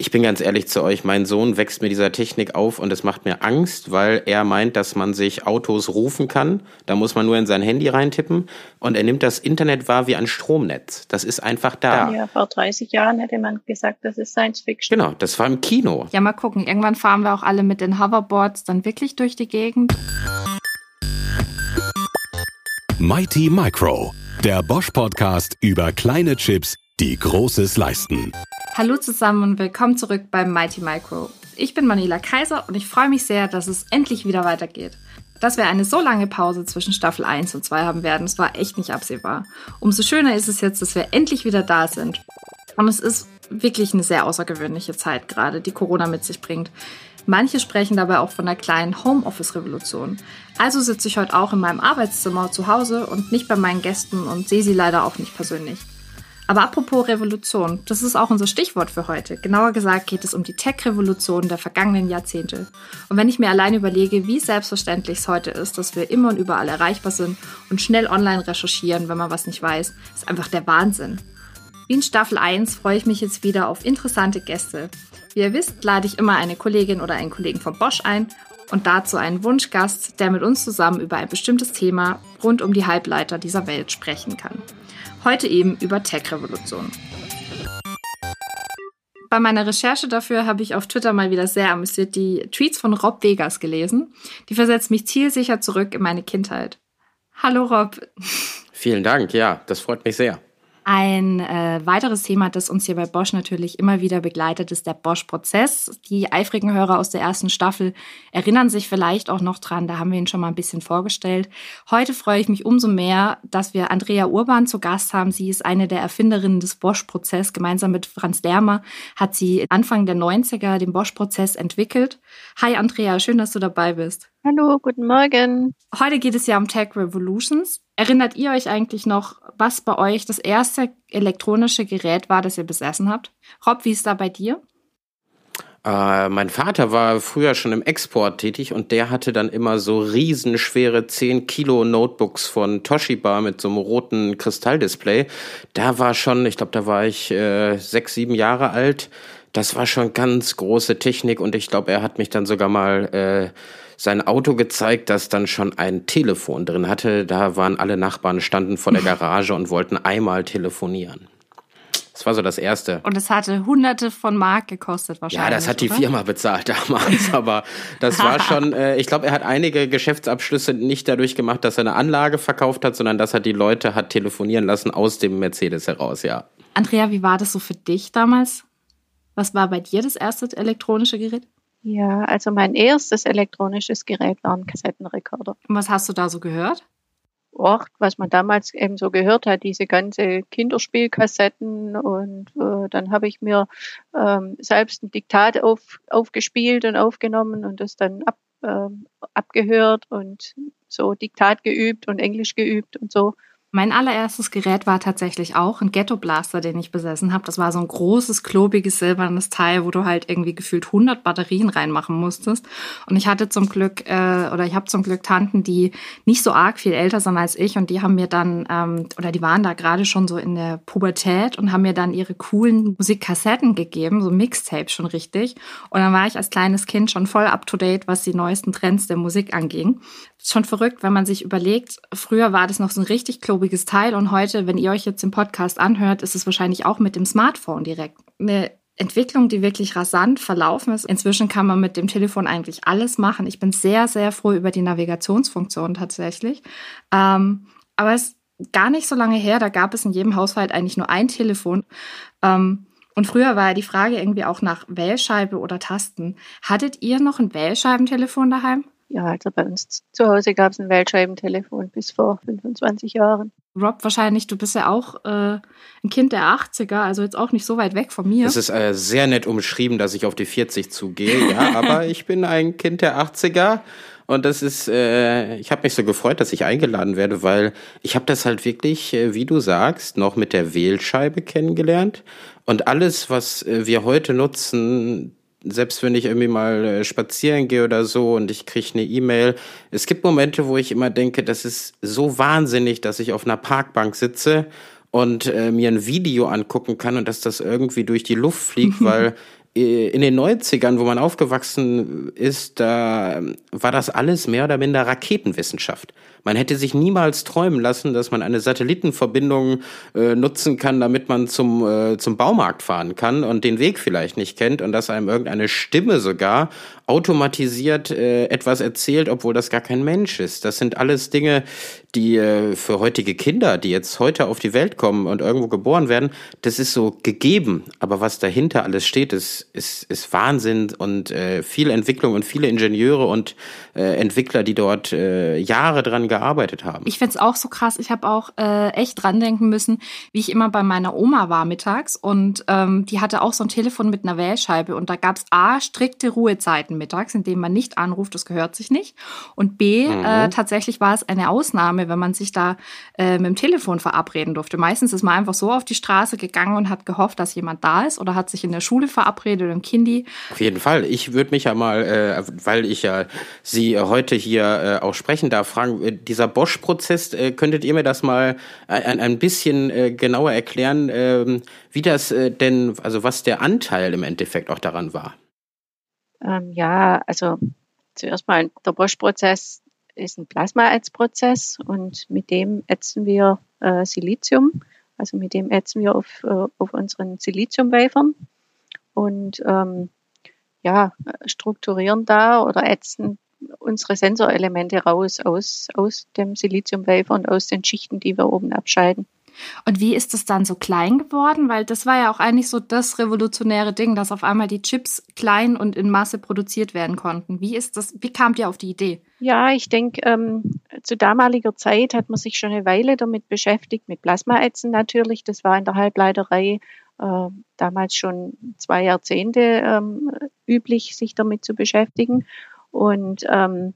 ich bin ganz ehrlich zu euch, mein Sohn wächst mit dieser Technik auf und es macht mir Angst, weil er meint, dass man sich Autos rufen kann. Da muss man nur in sein Handy reintippen und er nimmt das Internet wahr wie ein Stromnetz. Das ist einfach da. Ja, vor 30 Jahren hätte man gesagt, das ist Science Fiction. Genau, das war im Kino. Ja, mal gucken. Irgendwann fahren wir auch alle mit den Hoverboards dann wirklich durch die Gegend. Mighty Micro, der Bosch Podcast über kleine Chips, die Großes leisten. Hallo zusammen und willkommen zurück beim Mighty Micro. Ich bin Manila Kaiser und ich freue mich sehr, dass es endlich wieder weitergeht. Dass wir eine so lange Pause zwischen Staffel 1 und 2 haben werden, das war echt nicht absehbar. Umso schöner ist es jetzt, dass wir endlich wieder da sind. Und es ist wirklich eine sehr außergewöhnliche Zeit gerade, die Corona mit sich bringt. Manche sprechen dabei auch von einer kleinen Homeoffice-Revolution. Also sitze ich heute auch in meinem Arbeitszimmer zu Hause und nicht bei meinen Gästen und sehe sie leider auch nicht persönlich. Aber apropos Revolution, das ist auch unser Stichwort für heute. Genauer gesagt geht es um die Tech-Revolution der vergangenen Jahrzehnte. Und wenn ich mir allein überlege, wie selbstverständlich es heute ist, dass wir immer und überall erreichbar sind und schnell online recherchieren, wenn man was nicht weiß, ist einfach der Wahnsinn. Wie in Staffel 1 freue ich mich jetzt wieder auf interessante Gäste. Wie ihr wisst, lade ich immer eine Kollegin oder einen Kollegen von Bosch ein und dazu einen Wunschgast, der mit uns zusammen über ein bestimmtes Thema rund um die Halbleiter dieser Welt sprechen kann. Heute eben über Tech-Revolution. Bei meiner Recherche dafür habe ich auf Twitter mal wieder sehr amüsiert die Tweets von Rob Vegas gelesen. Die versetzt mich zielsicher zurück in meine Kindheit. Hallo Rob. Vielen Dank, ja, das freut mich sehr. Ein äh, weiteres Thema, das uns hier bei Bosch natürlich immer wieder begleitet, ist der Bosch-Prozess. Die eifrigen Hörer aus der ersten Staffel erinnern sich vielleicht auch noch dran, da haben wir ihn schon mal ein bisschen vorgestellt. Heute freue ich mich umso mehr, dass wir Andrea Urban zu Gast haben. Sie ist eine der Erfinderinnen des Bosch-Prozess. Gemeinsam mit Franz Dermer hat sie Anfang der 90er den Bosch-Prozess entwickelt. Hi Andrea, schön, dass du dabei bist. Hallo, guten Morgen. Heute geht es ja um Tech Revolutions. Erinnert ihr euch eigentlich noch, was bei euch das erste elektronische Gerät war, das ihr besessen habt? Rob, wie ist da bei dir? Äh, mein Vater war früher schon im Export tätig und der hatte dann immer so riesenschwere 10 Kilo Notebooks von Toshiba mit so einem roten Kristalldisplay. Da war schon, ich glaube, da war ich äh, sechs, sieben Jahre alt. Das war schon ganz große Technik und ich glaube, er hat mich dann sogar mal äh, sein Auto gezeigt, das dann schon ein Telefon drin hatte. Da waren alle Nachbarn, standen vor der Garage und wollten einmal telefonieren. Das war so das Erste. Und es hatte hunderte von Mark gekostet wahrscheinlich. Ja, das hat die oder? Firma bezahlt damals, aber das war schon, äh, ich glaube, er hat einige Geschäftsabschlüsse nicht dadurch gemacht, dass er eine Anlage verkauft hat, sondern dass er die Leute hat telefonieren lassen aus dem Mercedes heraus, ja. Andrea, wie war das so für dich damals? Was war bei dir das erste elektronische Gerät? Ja, also mein erstes elektronisches Gerät war ein Kassettenrekorder. Und was hast du da so gehört? Och, was man damals eben so gehört hat, diese ganze Kinderspielkassetten und äh, dann habe ich mir ähm, selbst ein Diktat auf, aufgespielt und aufgenommen und das dann ab, äh, abgehört und so Diktat geübt und Englisch geübt und so. Mein allererstes Gerät war tatsächlich auch ein Ghetto Blaster, den ich besessen habe. Das war so ein großes, klobiges, silbernes Teil, wo du halt irgendwie gefühlt 100 Batterien reinmachen musstest. Und ich hatte zum Glück, äh, oder ich habe zum Glück Tanten, die nicht so arg viel älter sind als ich. Und die haben mir dann, ähm, oder die waren da gerade schon so in der Pubertät und haben mir dann ihre coolen Musikkassetten gegeben, so Mixtapes schon richtig. Und dann war ich als kleines Kind schon voll up-to-date, was die neuesten Trends der Musik anging. Ist schon verrückt, wenn man sich überlegt, früher war das noch so ein richtig klobiges Teil und heute, wenn ihr euch jetzt den Podcast anhört, ist es wahrscheinlich auch mit dem Smartphone direkt. Eine Entwicklung, die wirklich rasant verlaufen ist. Inzwischen kann man mit dem Telefon eigentlich alles machen. Ich bin sehr, sehr froh über die Navigationsfunktion tatsächlich. Ähm, aber es ist gar nicht so lange her, da gab es in jedem Haushalt eigentlich nur ein Telefon. Ähm, und früher war ja die Frage irgendwie auch nach Wählscheibe oder Tasten. Hattet ihr noch ein Wählscheibentelefon daheim? Ja, also bei uns zu Hause gab es ein Weltscheibentelefon bis vor 25 Jahren. Rob, wahrscheinlich, du bist ja auch äh, ein Kind der 80er, also jetzt auch nicht so weit weg von mir. Es ist äh, sehr nett umschrieben, dass ich auf die 40 zugehe, ja, aber ich bin ein Kind der 80er und das ist, äh, ich habe mich so gefreut, dass ich eingeladen werde, weil ich habe das halt wirklich, äh, wie du sagst, noch mit der Wählscheibe kennengelernt. Und alles, was äh, wir heute nutzen, selbst wenn ich irgendwie mal äh, spazieren gehe oder so und ich kriege eine E-Mail, es gibt Momente, wo ich immer denke, das ist so wahnsinnig, dass ich auf einer Parkbank sitze und äh, mir ein Video angucken kann und dass das irgendwie durch die Luft fliegt, weil in den 90ern, wo man aufgewachsen ist, da war das alles mehr oder minder Raketenwissenschaft. Man hätte sich niemals träumen lassen, dass man eine Satellitenverbindung äh, nutzen kann, damit man zum, äh, zum Baumarkt fahren kann und den Weg vielleicht nicht kennt und dass einem irgendeine Stimme sogar automatisiert äh, etwas erzählt, obwohl das gar kein Mensch ist. Das sind alles Dinge, die äh, für heutige Kinder, die jetzt heute auf die Welt kommen und irgendwo geboren werden, das ist so gegeben. Aber was dahinter alles steht, ist, ist, ist Wahnsinn und äh, viel Entwicklung und viele Ingenieure und äh, Entwickler, die dort äh, Jahre dran gearbeitet haben. Ich finde es auch so krass. Ich habe auch äh, echt dran denken müssen, wie ich immer bei meiner Oma war mittags und ähm, die hatte auch so ein Telefon mit einer Wählscheibe und da gab es A, strikte Ruhezeiten mittags, in denen man nicht anruft, das gehört sich nicht. Und B, mhm. äh, tatsächlich war es eine Ausnahme, wenn man sich da äh, mit dem Telefon verabreden durfte. Meistens ist man einfach so auf die Straße gegangen und hat gehofft, dass jemand da ist oder hat sich in der Schule verabredet oder im Kindi. Auf jeden Fall. Ich würde mich ja mal, äh, weil ich ja Sie heute hier äh, auch sprechen darf, fragen, äh, dieser Bosch-Prozess, äh, könntet ihr mir das mal ein, ein bisschen äh, genauer erklären, äh, wie das äh, denn, also was der Anteil im Endeffekt auch daran war? Ähm, ja, also zuerst mal der Bosch-Prozess ist ein Plasma-Ätzprozess und mit dem ätzen wir äh, Silizium. Also mit dem ätzen wir auf, äh, auf unseren Silizium-Wafern und ähm, ja, strukturieren da oder ätzen unsere Sensorelemente raus aus, aus dem Silizium-Wafer und aus den Schichten, die wir oben abscheiden. Und wie ist es dann so klein geworden? Weil das war ja auch eigentlich so das revolutionäre Ding, dass auf einmal die Chips klein und in Masse produziert werden konnten. Wie ist das, wie kamt ihr auf die Idee? Ja, ich denke, ähm, zu damaliger Zeit hat man sich schon eine Weile damit beschäftigt, mit Plasmaätzen natürlich. Das war in der Halbleiterei äh, damals schon zwei Jahrzehnte ähm, üblich, sich damit zu beschäftigen. Und ähm,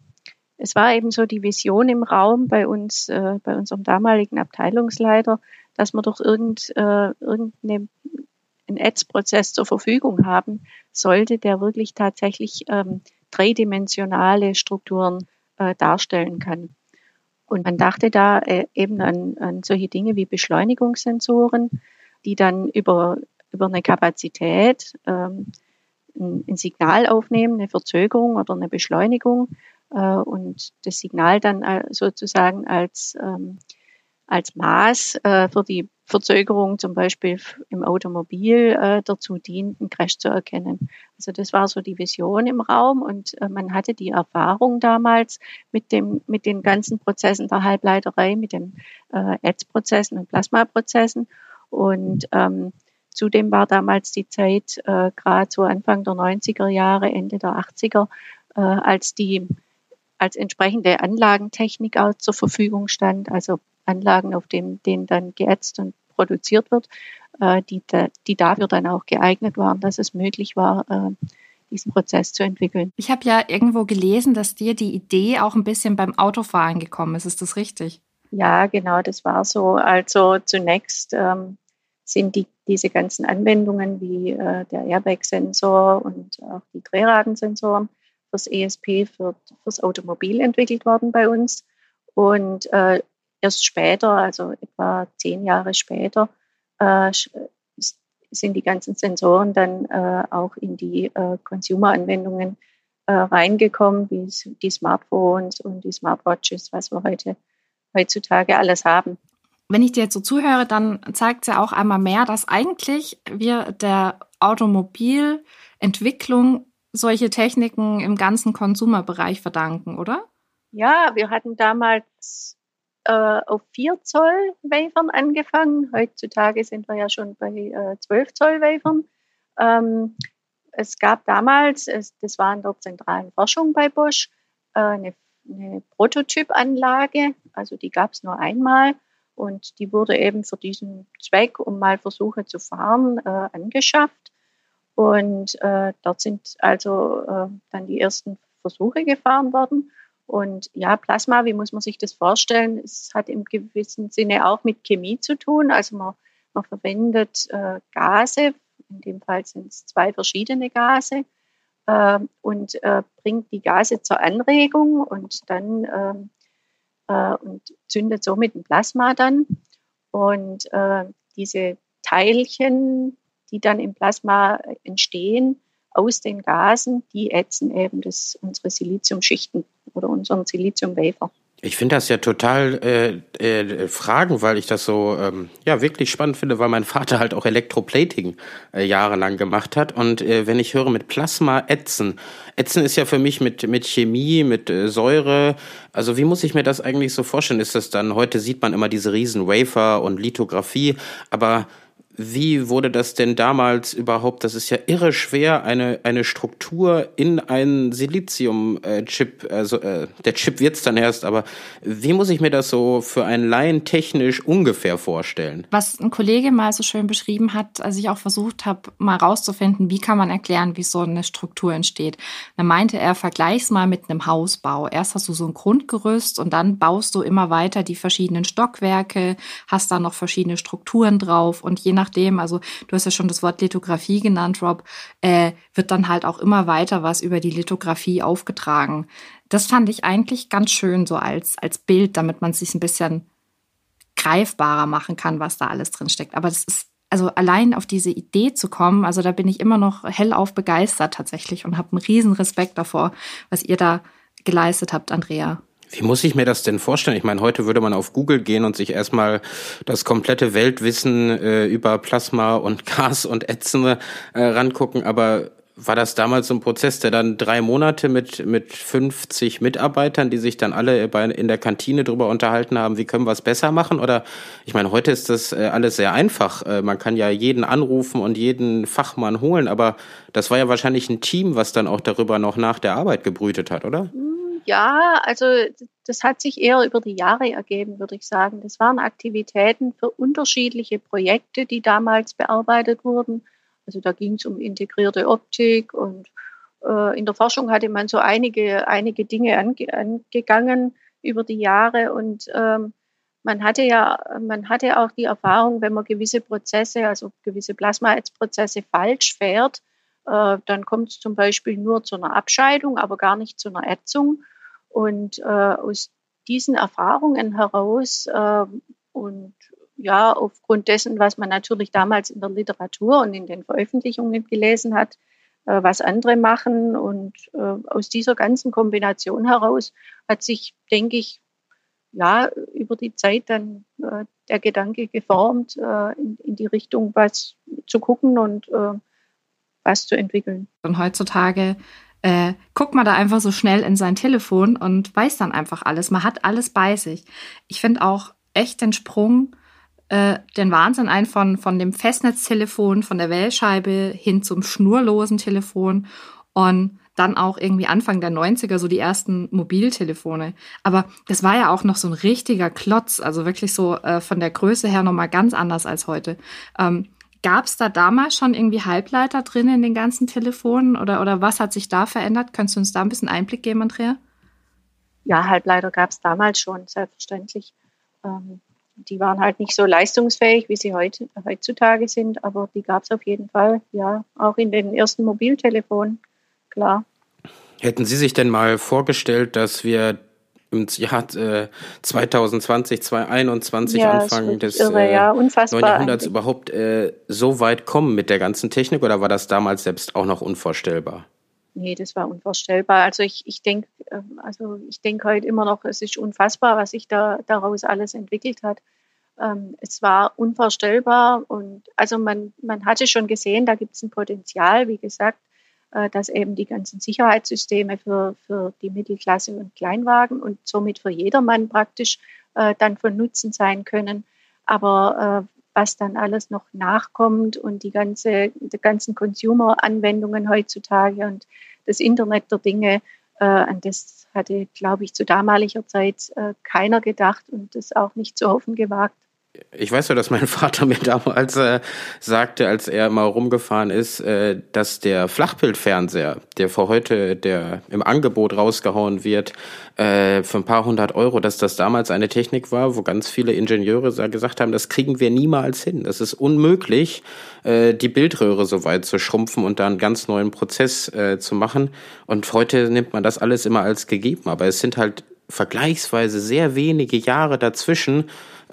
es war eben so die Vision im Raum bei uns, äh, bei unserem damaligen Abteilungsleiter, dass wir doch irgend, äh, irgendeinen Ads-Prozess zur Verfügung haben sollte, der wirklich tatsächlich ähm, dreidimensionale Strukturen äh, darstellen kann. Und man dachte da äh, eben an, an solche Dinge wie Beschleunigungssensoren, die dann über, über eine Kapazität ähm, ein, ein Signal aufnehmen, eine Verzögerung oder eine Beschleunigung und das Signal dann äh, sozusagen als, ähm, als Maß äh, für die Verzögerung zum Beispiel im Automobil äh, dazu dient, einen Crash zu erkennen. Also das war so die Vision im Raum und äh, man hatte die Erfahrung damals mit dem mit den ganzen Prozessen der Halbleiterei, mit den äh, Ads-Prozessen und Plasmaprozessen und ähm, Zudem war damals die Zeit, äh, gerade so Anfang der 90er Jahre, Ende der 80er, äh, als die als entsprechende Anlagentechnik auch zur Verfügung stand, also Anlagen, auf denen, denen dann geätzt und produziert wird, äh, die, die dafür dann auch geeignet waren, dass es möglich war, äh, diesen Prozess zu entwickeln. Ich habe ja irgendwo gelesen, dass dir die Idee auch ein bisschen beim Autofahren gekommen ist. Ist das richtig? Ja, genau, das war so. Also zunächst ähm, sind die, diese ganzen Anwendungen wie äh, der Airbag-Sensor und auch die Drehradensensoren fürs ESP, für, fürs Automobil entwickelt worden bei uns. Und äh, erst später, also etwa zehn Jahre später, äh, sind die ganzen Sensoren dann äh, auch in die äh, Consumer-Anwendungen äh, reingekommen, wie die Smartphones und die Smartwatches, was wir heute heutzutage alles haben. Wenn ich dir jetzt so zuhöre, dann zeigt es ja auch einmal mehr, dass eigentlich wir der Automobilentwicklung solche Techniken im ganzen Konsumerbereich verdanken, oder? Ja, wir hatten damals äh, auf 4 Zoll Wafern angefangen. Heutzutage sind wir ja schon bei äh, 12 Zoll Wafern. Ähm, es gab damals, es, das war in der zentralen Forschung bei Bosch, äh, eine, eine Prototypanlage, also die gab es nur einmal und die wurde eben für diesen Zweck, um mal Versuche zu fahren, äh, angeschafft. Und äh, dort sind also äh, dann die ersten Versuche gefahren worden. Und ja, Plasma, wie muss man sich das vorstellen? Es hat im gewissen Sinne auch mit Chemie zu tun. Also man, man verwendet äh, Gase, in dem Fall sind es zwei verschiedene Gase, äh, und äh, bringt die Gase zur Anregung und dann ähm, äh, und zündet somit ein Plasma dann. Und äh, diese Teilchen, die dann im Plasma entstehen, aus den Gasen, die ätzen eben das, unsere Siliziumschichten oder unseren Siliziumwafer. Ich finde das ja total äh, äh, Fragen, weil ich das so ähm, ja wirklich spannend finde, weil mein Vater halt auch Elektroplating äh, jahrelang gemacht hat und äh, wenn ich höre mit Plasma ätzen, ätzen ist ja für mich mit mit Chemie, mit äh, Säure. Also wie muss ich mir das eigentlich so vorstellen? Ist das dann heute sieht man immer diese riesen Wafer und Lithografie, aber wie wurde das denn damals überhaupt? Das ist ja irre schwer, eine, eine Struktur in einen Silizium-Chip, also äh, der Chip wird's dann erst, aber wie muss ich mir das so für einen Laien technisch ungefähr vorstellen? Was ein Kollege mal so schön beschrieben hat, als ich auch versucht habe, mal rauszufinden, wie kann man erklären, wie so eine Struktur entsteht. Da meinte er, vergleich's mal mit einem Hausbau. Erst hast du so ein Grundgerüst und dann baust du immer weiter die verschiedenen Stockwerke, hast da noch verschiedene Strukturen drauf und je nach nachdem, also du hast ja schon das Wort Lithografie genannt, Rob, äh, wird dann halt auch immer weiter was über die Lithografie aufgetragen. Das fand ich eigentlich ganz schön so als, als Bild, damit man sich ein bisschen greifbarer machen kann, was da alles drin steckt. Aber das ist also allein auf diese Idee zu kommen, also da bin ich immer noch hellauf begeistert tatsächlich und habe einen riesen Respekt davor, was ihr da geleistet habt, Andrea. Wie muss ich mir das denn vorstellen? Ich meine, heute würde man auf Google gehen und sich erstmal das komplette Weltwissen äh, über Plasma und Gas und Ätzen äh, rangucken, aber war das damals so ein Prozess, der dann drei Monate mit, mit 50 Mitarbeitern, die sich dann alle bei, in der Kantine drüber unterhalten haben, wie können wir es besser machen? Oder ich meine, heute ist das äh, alles sehr einfach. Äh, man kann ja jeden anrufen und jeden Fachmann holen, aber das war ja wahrscheinlich ein Team, was dann auch darüber noch nach der Arbeit gebrütet hat, oder? Mhm ja, also das hat sich eher über die Jahre ergeben, würde ich sagen. Das waren Aktivitäten für unterschiedliche Projekte, die damals bearbeitet wurden. Also da ging es um integrierte Optik und äh, in der Forschung hatte man so einige, einige Dinge ange, angegangen über die Jahre und ähm, man hatte ja, man hatte auch die Erfahrung, wenn man gewisse Prozesse, also gewisse Plasmaätzprozesse falsch fährt, äh, dann kommt es zum Beispiel nur zu einer Abscheidung, aber gar nicht zu einer Ätzung. Und äh, aus diesen Erfahrungen heraus äh, und ja, aufgrund dessen, was man natürlich damals in der Literatur und in den Veröffentlichungen gelesen hat, äh, was andere machen. Und äh, aus dieser ganzen Kombination heraus hat sich, denke ich, ja, über die Zeit dann äh, der Gedanke geformt, äh, in, in die Richtung was zu gucken und was zu entwickeln. Und heutzutage äh, guckt man da einfach so schnell in sein Telefon und weiß dann einfach alles. Man hat alles bei sich. Ich finde auch echt den Sprung, äh, den Wahnsinn ein von, von dem Festnetztelefon, von der Wählscheibe hin zum schnurlosen Telefon und dann auch irgendwie Anfang der 90er so die ersten Mobiltelefone. Aber das war ja auch noch so ein richtiger Klotz, also wirklich so äh, von der Größe her nochmal ganz anders als heute. Ähm, Gab es da damals schon irgendwie Halbleiter drin in den ganzen Telefonen oder, oder was hat sich da verändert? Könntest du uns da ein bisschen Einblick geben, Andrea? Ja, Halbleiter gab es damals schon, selbstverständlich. Ähm, die waren halt nicht so leistungsfähig, wie sie heute, heutzutage sind, aber die gab es auf jeden Fall, ja, auch in den ersten Mobiltelefonen, klar. Hätten Sie sich denn mal vorgestellt, dass wir im Jahr äh, 2020, 2021, ja, Anfang des irre, ja. äh, 9. Jahrhunderts überhaupt äh, so weit kommen mit der ganzen Technik oder war das damals selbst auch noch unvorstellbar? Nee, das war unvorstellbar. Also ich, ich denke, ähm, also ich denke heute immer noch, es ist unfassbar, was sich da daraus alles entwickelt hat. Ähm, es war unvorstellbar und also man, man hatte schon gesehen, da gibt es ein Potenzial, wie gesagt, dass eben die ganzen Sicherheitssysteme für, für die Mittelklasse und Kleinwagen und somit für jedermann praktisch äh, dann von Nutzen sein können. Aber äh, was dann alles noch nachkommt und die, ganze, die ganzen Consumer-Anwendungen heutzutage und das Internet der Dinge, äh, an das hatte, glaube ich, zu damaliger Zeit äh, keiner gedacht und das auch nicht zu hoffen gewagt ich weiß ja, dass mein Vater mir damals äh, sagte, als er mal rumgefahren ist, äh, dass der Flachbildfernseher, der vor heute, der im Angebot rausgehauen wird, äh, für ein paar hundert Euro, dass das damals eine Technik war, wo ganz viele Ingenieure gesagt haben, das kriegen wir niemals hin. Das ist unmöglich, äh, die Bildröhre so weit zu schrumpfen und da einen ganz neuen Prozess äh, zu machen. Und heute nimmt man das alles immer als gegeben. Aber es sind halt vergleichsweise sehr wenige Jahre dazwischen,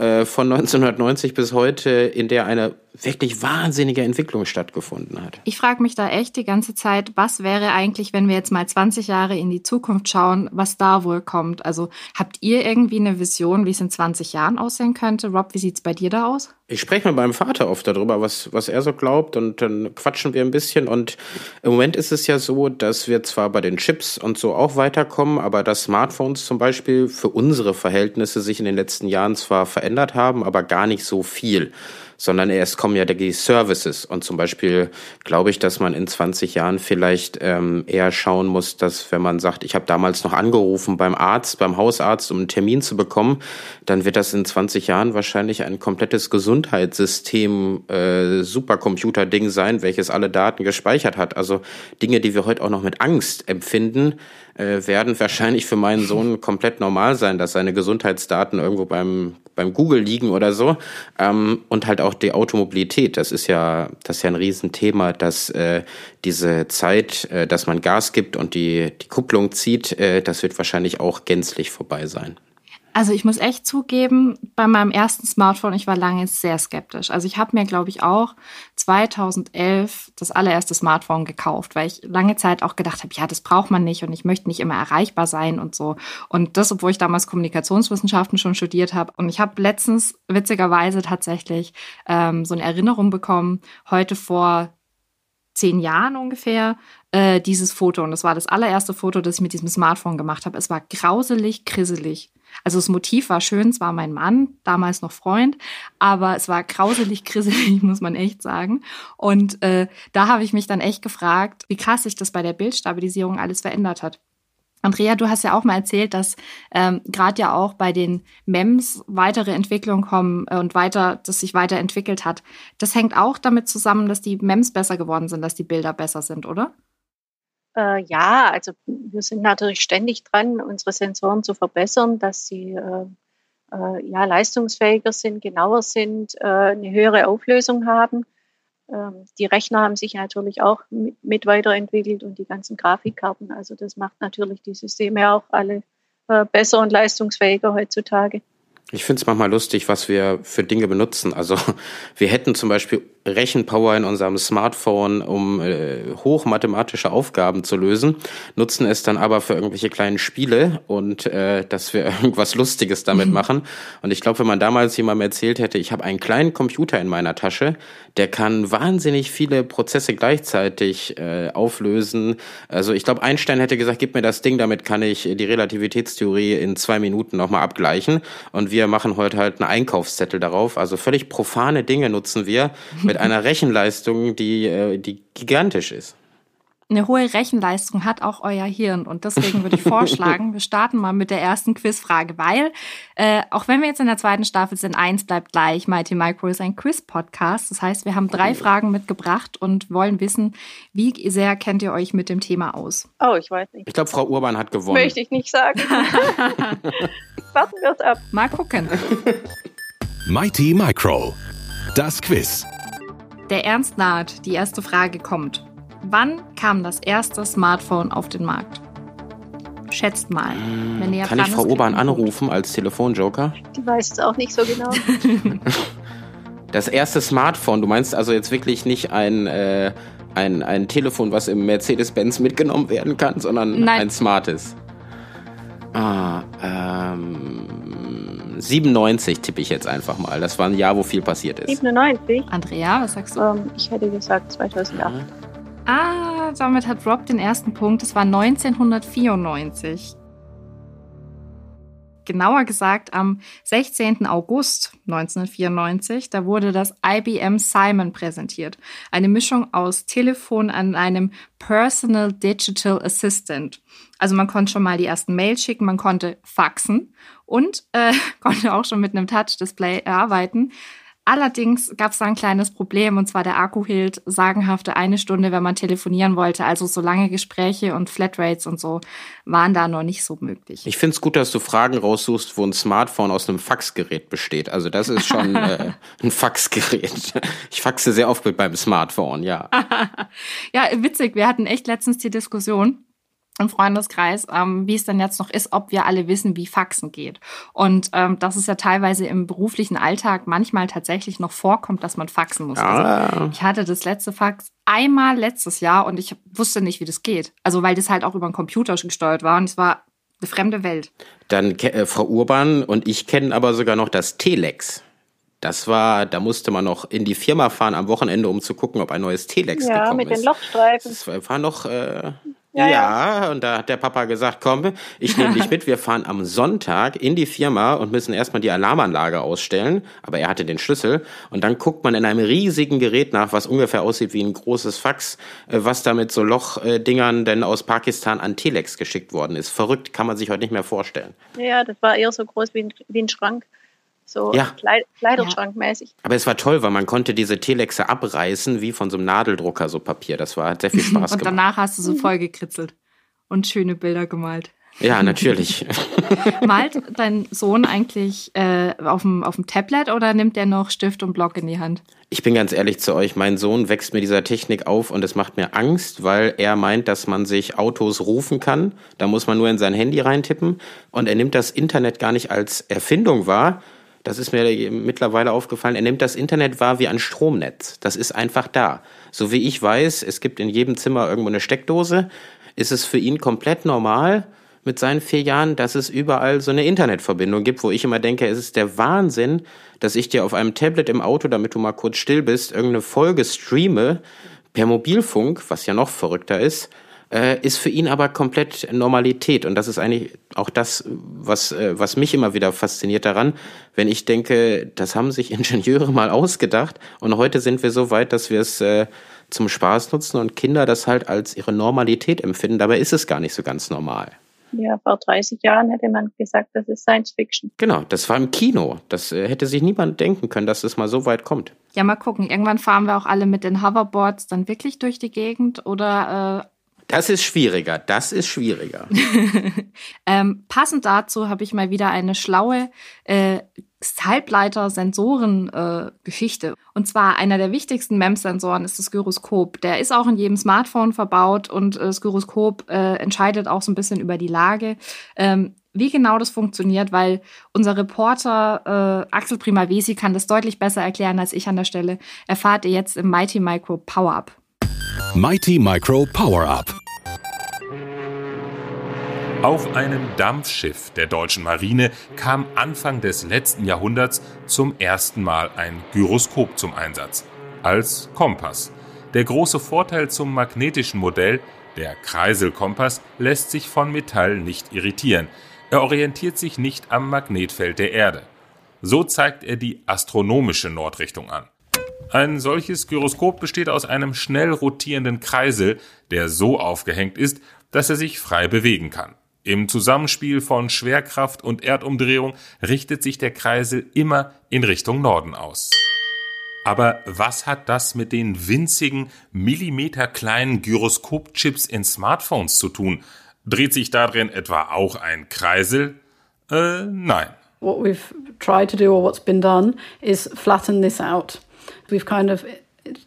äh, von 1990 bis heute, in der eine wirklich wahnsinnige Entwicklung stattgefunden hat. Ich frage mich da echt die ganze Zeit, was wäre eigentlich, wenn wir jetzt mal 20 Jahre in die Zukunft schauen, was da wohl kommt? Also habt ihr irgendwie eine Vision, wie es in 20 Jahren aussehen könnte? Rob, wie sieht es bei dir da aus? Ich spreche mit meinem Vater oft darüber, was, was er so glaubt und dann quatschen wir ein bisschen. Und im Moment ist es ja so, dass wir zwar bei den Chips und so auch weiterkommen, aber dass Smartphones zum Beispiel für unsere Verhältnisse sich in den letzten Jahren zwar verändert haben, aber gar nicht so viel sondern erst kommen ja die Services. Und zum Beispiel glaube ich, dass man in 20 Jahren vielleicht ähm, eher schauen muss, dass wenn man sagt, ich habe damals noch angerufen beim Arzt, beim Hausarzt, um einen Termin zu bekommen, dann wird das in 20 Jahren wahrscheinlich ein komplettes Gesundheitssystem äh, Supercomputer-Ding sein, welches alle Daten gespeichert hat. Also Dinge, die wir heute auch noch mit Angst empfinden, äh, werden wahrscheinlich für meinen Sohn komplett normal sein, dass seine Gesundheitsdaten irgendwo beim, beim Google liegen oder so. Ähm, und halt auch die Automobilität. Das ist ja, das ist ja ein Riesenthema, dass äh, diese Zeit, äh, dass man Gas gibt und die, die Kupplung zieht, äh, das wird wahrscheinlich auch gänzlich vorbei sein. Also ich muss echt zugeben, bei meinem ersten Smartphone, ich war lange sehr skeptisch. Also ich habe mir, glaube ich, auch 2011 das allererste Smartphone gekauft, weil ich lange Zeit auch gedacht habe, ja, das braucht man nicht und ich möchte nicht immer erreichbar sein und so. Und das, obwohl ich damals Kommunikationswissenschaften schon studiert habe. Und ich habe letztens witzigerweise tatsächlich ähm, so eine Erinnerung bekommen, heute vor zehn Jahren ungefähr, äh, dieses Foto. Und das war das allererste Foto, das ich mit diesem Smartphone gemacht habe. Es war grauselig, krisselig. Also das Motiv war schön, es war mein Mann, damals noch Freund, aber es war grauselig grisselig, muss man echt sagen. Und äh, da habe ich mich dann echt gefragt, wie krass sich das bei der Bildstabilisierung alles verändert hat. Andrea, du hast ja auch mal erzählt, dass ähm, gerade ja auch bei den MEMS weitere Entwicklungen kommen äh, und weiter, dass sich weiterentwickelt hat. Das hängt auch damit zusammen, dass die MEMS besser geworden sind, dass die Bilder besser sind, oder? Äh, ja, also wir sind natürlich ständig dran, unsere Sensoren zu verbessern, dass sie äh, äh, ja, leistungsfähiger sind, genauer sind, äh, eine höhere Auflösung haben. Ähm, die Rechner haben sich natürlich auch mit, mit, weiterentwickelt und die ganzen Grafikkarten. Also das macht natürlich die Systeme auch alle äh, besser und leistungsfähiger heutzutage. Ich finde es manchmal lustig, was wir für Dinge benutzen. Also wir hätten zum Beispiel Rechenpower in unserem Smartphone, um äh, hochmathematische Aufgaben zu lösen, nutzen es dann aber für irgendwelche kleinen Spiele und äh, dass wir irgendwas Lustiges damit mhm. machen. Und ich glaube, wenn man damals jemandem erzählt hätte, ich habe einen kleinen Computer in meiner Tasche, der kann wahnsinnig viele Prozesse gleichzeitig äh, auflösen. Also ich glaube, Einstein hätte gesagt, gib mir das Ding, damit kann ich die Relativitätstheorie in zwei Minuten nochmal abgleichen. Und wir machen heute halt einen Einkaufszettel darauf. Also völlig profane Dinge nutzen wir mit einer Rechenleistung, die, äh, die gigantisch ist. Eine hohe Rechenleistung hat auch euer Hirn. Und deswegen würde ich vorschlagen, wir starten mal mit der ersten Quizfrage, weil äh, auch wenn wir jetzt in der zweiten Staffel sind, eins bleibt gleich. Mighty Micro ist ein Quiz-Podcast. Das heißt, wir haben drei Fragen mitgebracht und wollen wissen, wie sehr kennt ihr euch mit dem Thema aus? Oh, ich weiß nicht. Ich glaube, Frau Urban hat gewonnen. Möchte ich nicht sagen. Warten wir es ab. Mal gucken. Mighty Micro. Das Quiz. Der Ernst naht. Die erste Frage kommt. Wann kam das erste Smartphone auf den Markt? Schätzt mal. Wenn Kann ich Frau Urban anrufen als Telefonjoker? Die weiß es auch nicht so genau. das erste Smartphone, du meinst also jetzt wirklich nicht ein, äh, ein, ein Telefon, was im Mercedes-Benz mitgenommen werden kann, sondern Nein. ein smartes. Ah, ähm, 97 tippe ich jetzt einfach mal. Das war ein Jahr, wo viel passiert ist. 97? Andrea, was sagst du? Ähm, ich hätte gesagt 2008. Ja. Ah, damit hat Rob den ersten Punkt. Es war 1994. Genauer gesagt am 16. August 1994, da wurde das IBM Simon präsentiert. Eine Mischung aus Telefon an einem Personal Digital Assistant. Also man konnte schon mal die ersten Mails schicken, man konnte faxen und äh, konnte auch schon mit einem Touch-Display arbeiten. Allerdings gab es da ein kleines Problem und zwar der Akku hielt sagenhafte eine Stunde, wenn man telefonieren wollte. Also so lange Gespräche und Flatrates und so waren da noch nicht so möglich. Ich finde es gut, dass du Fragen raussuchst, wo ein Smartphone aus einem Faxgerät besteht. Also das ist schon äh, ein Faxgerät. Ich faxe sehr oft mit meinem Smartphone, ja. ja, witzig. Wir hatten echt letztens die Diskussion im Freundeskreis, ähm, wie es denn jetzt noch ist, ob wir alle wissen, wie Faxen geht. Und ähm, dass es ja teilweise im beruflichen Alltag manchmal tatsächlich noch vorkommt, dass man faxen muss. Ah. Also ich hatte das letzte Fax einmal letztes Jahr und ich wusste nicht, wie das geht. Also weil das halt auch über den Computer gesteuert war und es war eine fremde Welt. Dann äh, Frau Urban und ich kennen aber sogar noch das Telex. Das war, da musste man noch in die Firma fahren am Wochenende, um zu gucken, ob ein neues Telex ja, gekommen ist. Ja, mit den Lochstreifen. Das war noch äh, ja, ja, ja, und da hat der Papa gesagt, komm, ich nehme dich mit, wir fahren am Sonntag in die Firma und müssen erstmal die Alarmanlage ausstellen, aber er hatte den Schlüssel und dann guckt man in einem riesigen Gerät nach, was ungefähr aussieht wie ein großes Fax, äh, was da mit so Lochdingern denn aus Pakistan an Telex geschickt worden ist. Verrückt, kann man sich heute nicht mehr vorstellen. Ja, das war eher so groß wie ein, wie ein Schrank so ja. Kleid Kleiderschrankmäßig. Aber es war toll, weil man konnte diese Telexe abreißen wie von so einem Nadeldrucker, so Papier. Das war, hat sehr viel Spaß und gemacht. Und danach hast du so voll gekritzelt und schöne Bilder gemalt. Ja, natürlich. Malt dein Sohn eigentlich äh, auf, dem, auf dem Tablet oder nimmt er noch Stift und Block in die Hand? Ich bin ganz ehrlich zu euch, mein Sohn wächst mit dieser Technik auf und es macht mir Angst, weil er meint, dass man sich Autos rufen kann. Da muss man nur in sein Handy reintippen und er nimmt das Internet gar nicht als Erfindung wahr, das ist mir mittlerweile aufgefallen, er nimmt das Internet wahr wie ein Stromnetz. Das ist einfach da. So wie ich weiß, es gibt in jedem Zimmer irgendwo eine Steckdose, ist es für ihn komplett normal mit seinen vier Jahren, dass es überall so eine Internetverbindung gibt, wo ich immer denke, es ist der Wahnsinn, dass ich dir auf einem Tablet im Auto, damit du mal kurz still bist, irgendeine Folge streame per Mobilfunk, was ja noch verrückter ist, äh, ist für ihn aber komplett Normalität. Und das ist eigentlich auch das, was, äh, was mich immer wieder fasziniert daran, wenn ich denke, das haben sich Ingenieure mal ausgedacht und heute sind wir so weit, dass wir es äh, zum Spaß nutzen und Kinder das halt als ihre Normalität empfinden. Dabei ist es gar nicht so ganz normal. Ja, vor 30 Jahren hätte man gesagt, das ist Science Fiction. Genau, das war im Kino. Das äh, hätte sich niemand denken können, dass es mal so weit kommt. Ja, mal gucken. Irgendwann fahren wir auch alle mit den Hoverboards dann wirklich durch die Gegend oder äh, das ist schwieriger, das ist schwieriger. ähm, passend dazu habe ich mal wieder eine schlaue äh, Halbleiter-Sensoren-Geschichte. Äh, und zwar einer der wichtigsten MEMS-Sensoren ist das Gyroskop. Der ist auch in jedem Smartphone verbaut und äh, das Gyroskop äh, entscheidet auch so ein bisschen über die Lage. Ähm, wie genau das funktioniert, weil unser Reporter äh, Axel Primavesi kann das deutlich besser erklären als ich an der Stelle, erfahrt ihr jetzt im Mighty Micro Power-Up. Mighty Micro Power-Up Auf einem Dampfschiff der deutschen Marine kam Anfang des letzten Jahrhunderts zum ersten Mal ein Gyroskop zum Einsatz. Als Kompass. Der große Vorteil zum magnetischen Modell, der Kreiselkompass, lässt sich von Metall nicht irritieren. Er orientiert sich nicht am Magnetfeld der Erde. So zeigt er die astronomische Nordrichtung an. Ein solches Gyroskop besteht aus einem schnell rotierenden Kreisel, der so aufgehängt ist, dass er sich frei bewegen kann. Im Zusammenspiel von Schwerkraft und Erdumdrehung richtet sich der Kreisel immer in Richtung Norden aus. Aber was hat das mit den winzigen, millimeterkleinen Gyroskopchips in Smartphones zu tun? Dreht sich darin etwa auch ein Kreisel? Äh, nein. What we've tried to do or what's been done is flatten this out. We've kind of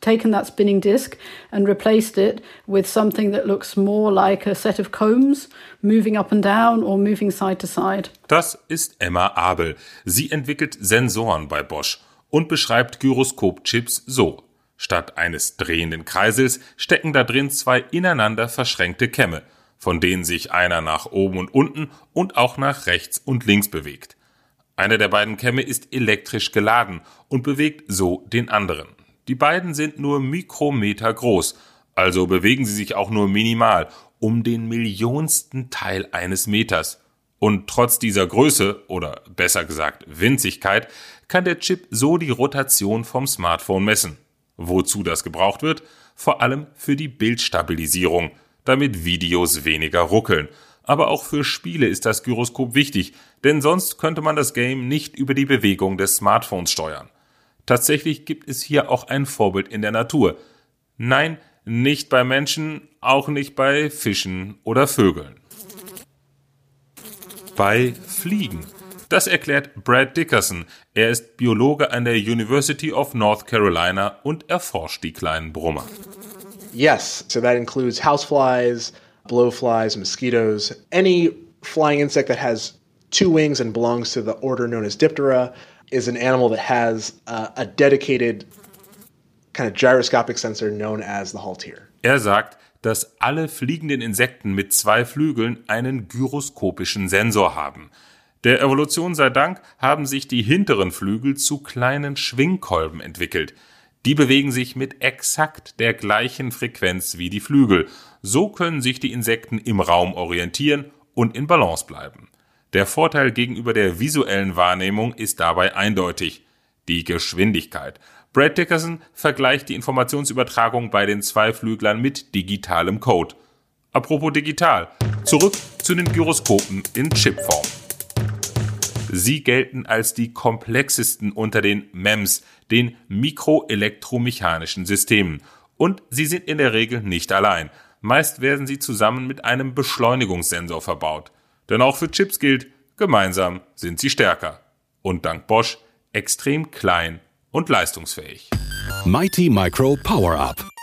taken that spinning disc and replaced it with something that looks more like a set of combs moving up and down or moving side to side. Das ist Emma Abel. Sie entwickelt Sensoren bei Bosch und beschreibt Gyroskopchips so. Statt eines drehenden Kreisels stecken da drin zwei ineinander verschränkte Kämme, von denen sich einer nach oben und unten und auch nach rechts und links bewegt. Einer der beiden Kämme ist elektrisch geladen und bewegt so den anderen. Die beiden sind nur Mikrometer groß, also bewegen sie sich auch nur minimal, um den millionsten Teil eines Meters. Und trotz dieser Größe, oder besser gesagt Winzigkeit, kann der Chip so die Rotation vom Smartphone messen. Wozu das gebraucht wird? Vor allem für die Bildstabilisierung, damit Videos weniger ruckeln. Aber auch für Spiele ist das Gyroskop wichtig, denn sonst könnte man das Game nicht über die Bewegung des Smartphones steuern. Tatsächlich gibt es hier auch ein Vorbild in der Natur. Nein, nicht bei Menschen, auch nicht bei Fischen oder Vögeln. Bei Fliegen. Das erklärt Brad Dickerson. Er ist Biologe an der University of North Carolina und erforscht die kleinen Brummer. Yes, so that includes houseflies, blowflies, mosquitoes, any flying insect that has two wings and belongs to the order known as Diptera is an animal that has uh, a dedicated kind of gyroscopic sensor known as the haltear. Er sagt, dass alle fliegenden Insekten mit zwei Flügeln einen gyroskopischen Sensor haben. Der Evolution sei Dank haben sich die hinteren Flügel zu kleinen Schwingkolben entwickelt. Die bewegen sich mit exakt der gleichen Frequenz wie die Flügel. So können sich die Insekten im Raum orientieren und in Balance bleiben. Der Vorteil gegenüber der visuellen Wahrnehmung ist dabei eindeutig. Die Geschwindigkeit. Brad Dickerson vergleicht die Informationsübertragung bei den Zweiflüglern mit digitalem Code. Apropos digital. Zurück zu den Gyroskopen in Chipform. Sie gelten als die komplexesten unter den MEMS, den mikroelektromechanischen Systemen. Und sie sind in der Regel nicht allein. Meist werden sie zusammen mit einem Beschleunigungssensor verbaut. Denn auch für Chips gilt, gemeinsam sind sie stärker. Und dank Bosch extrem klein und leistungsfähig. Mighty Micro Power Up.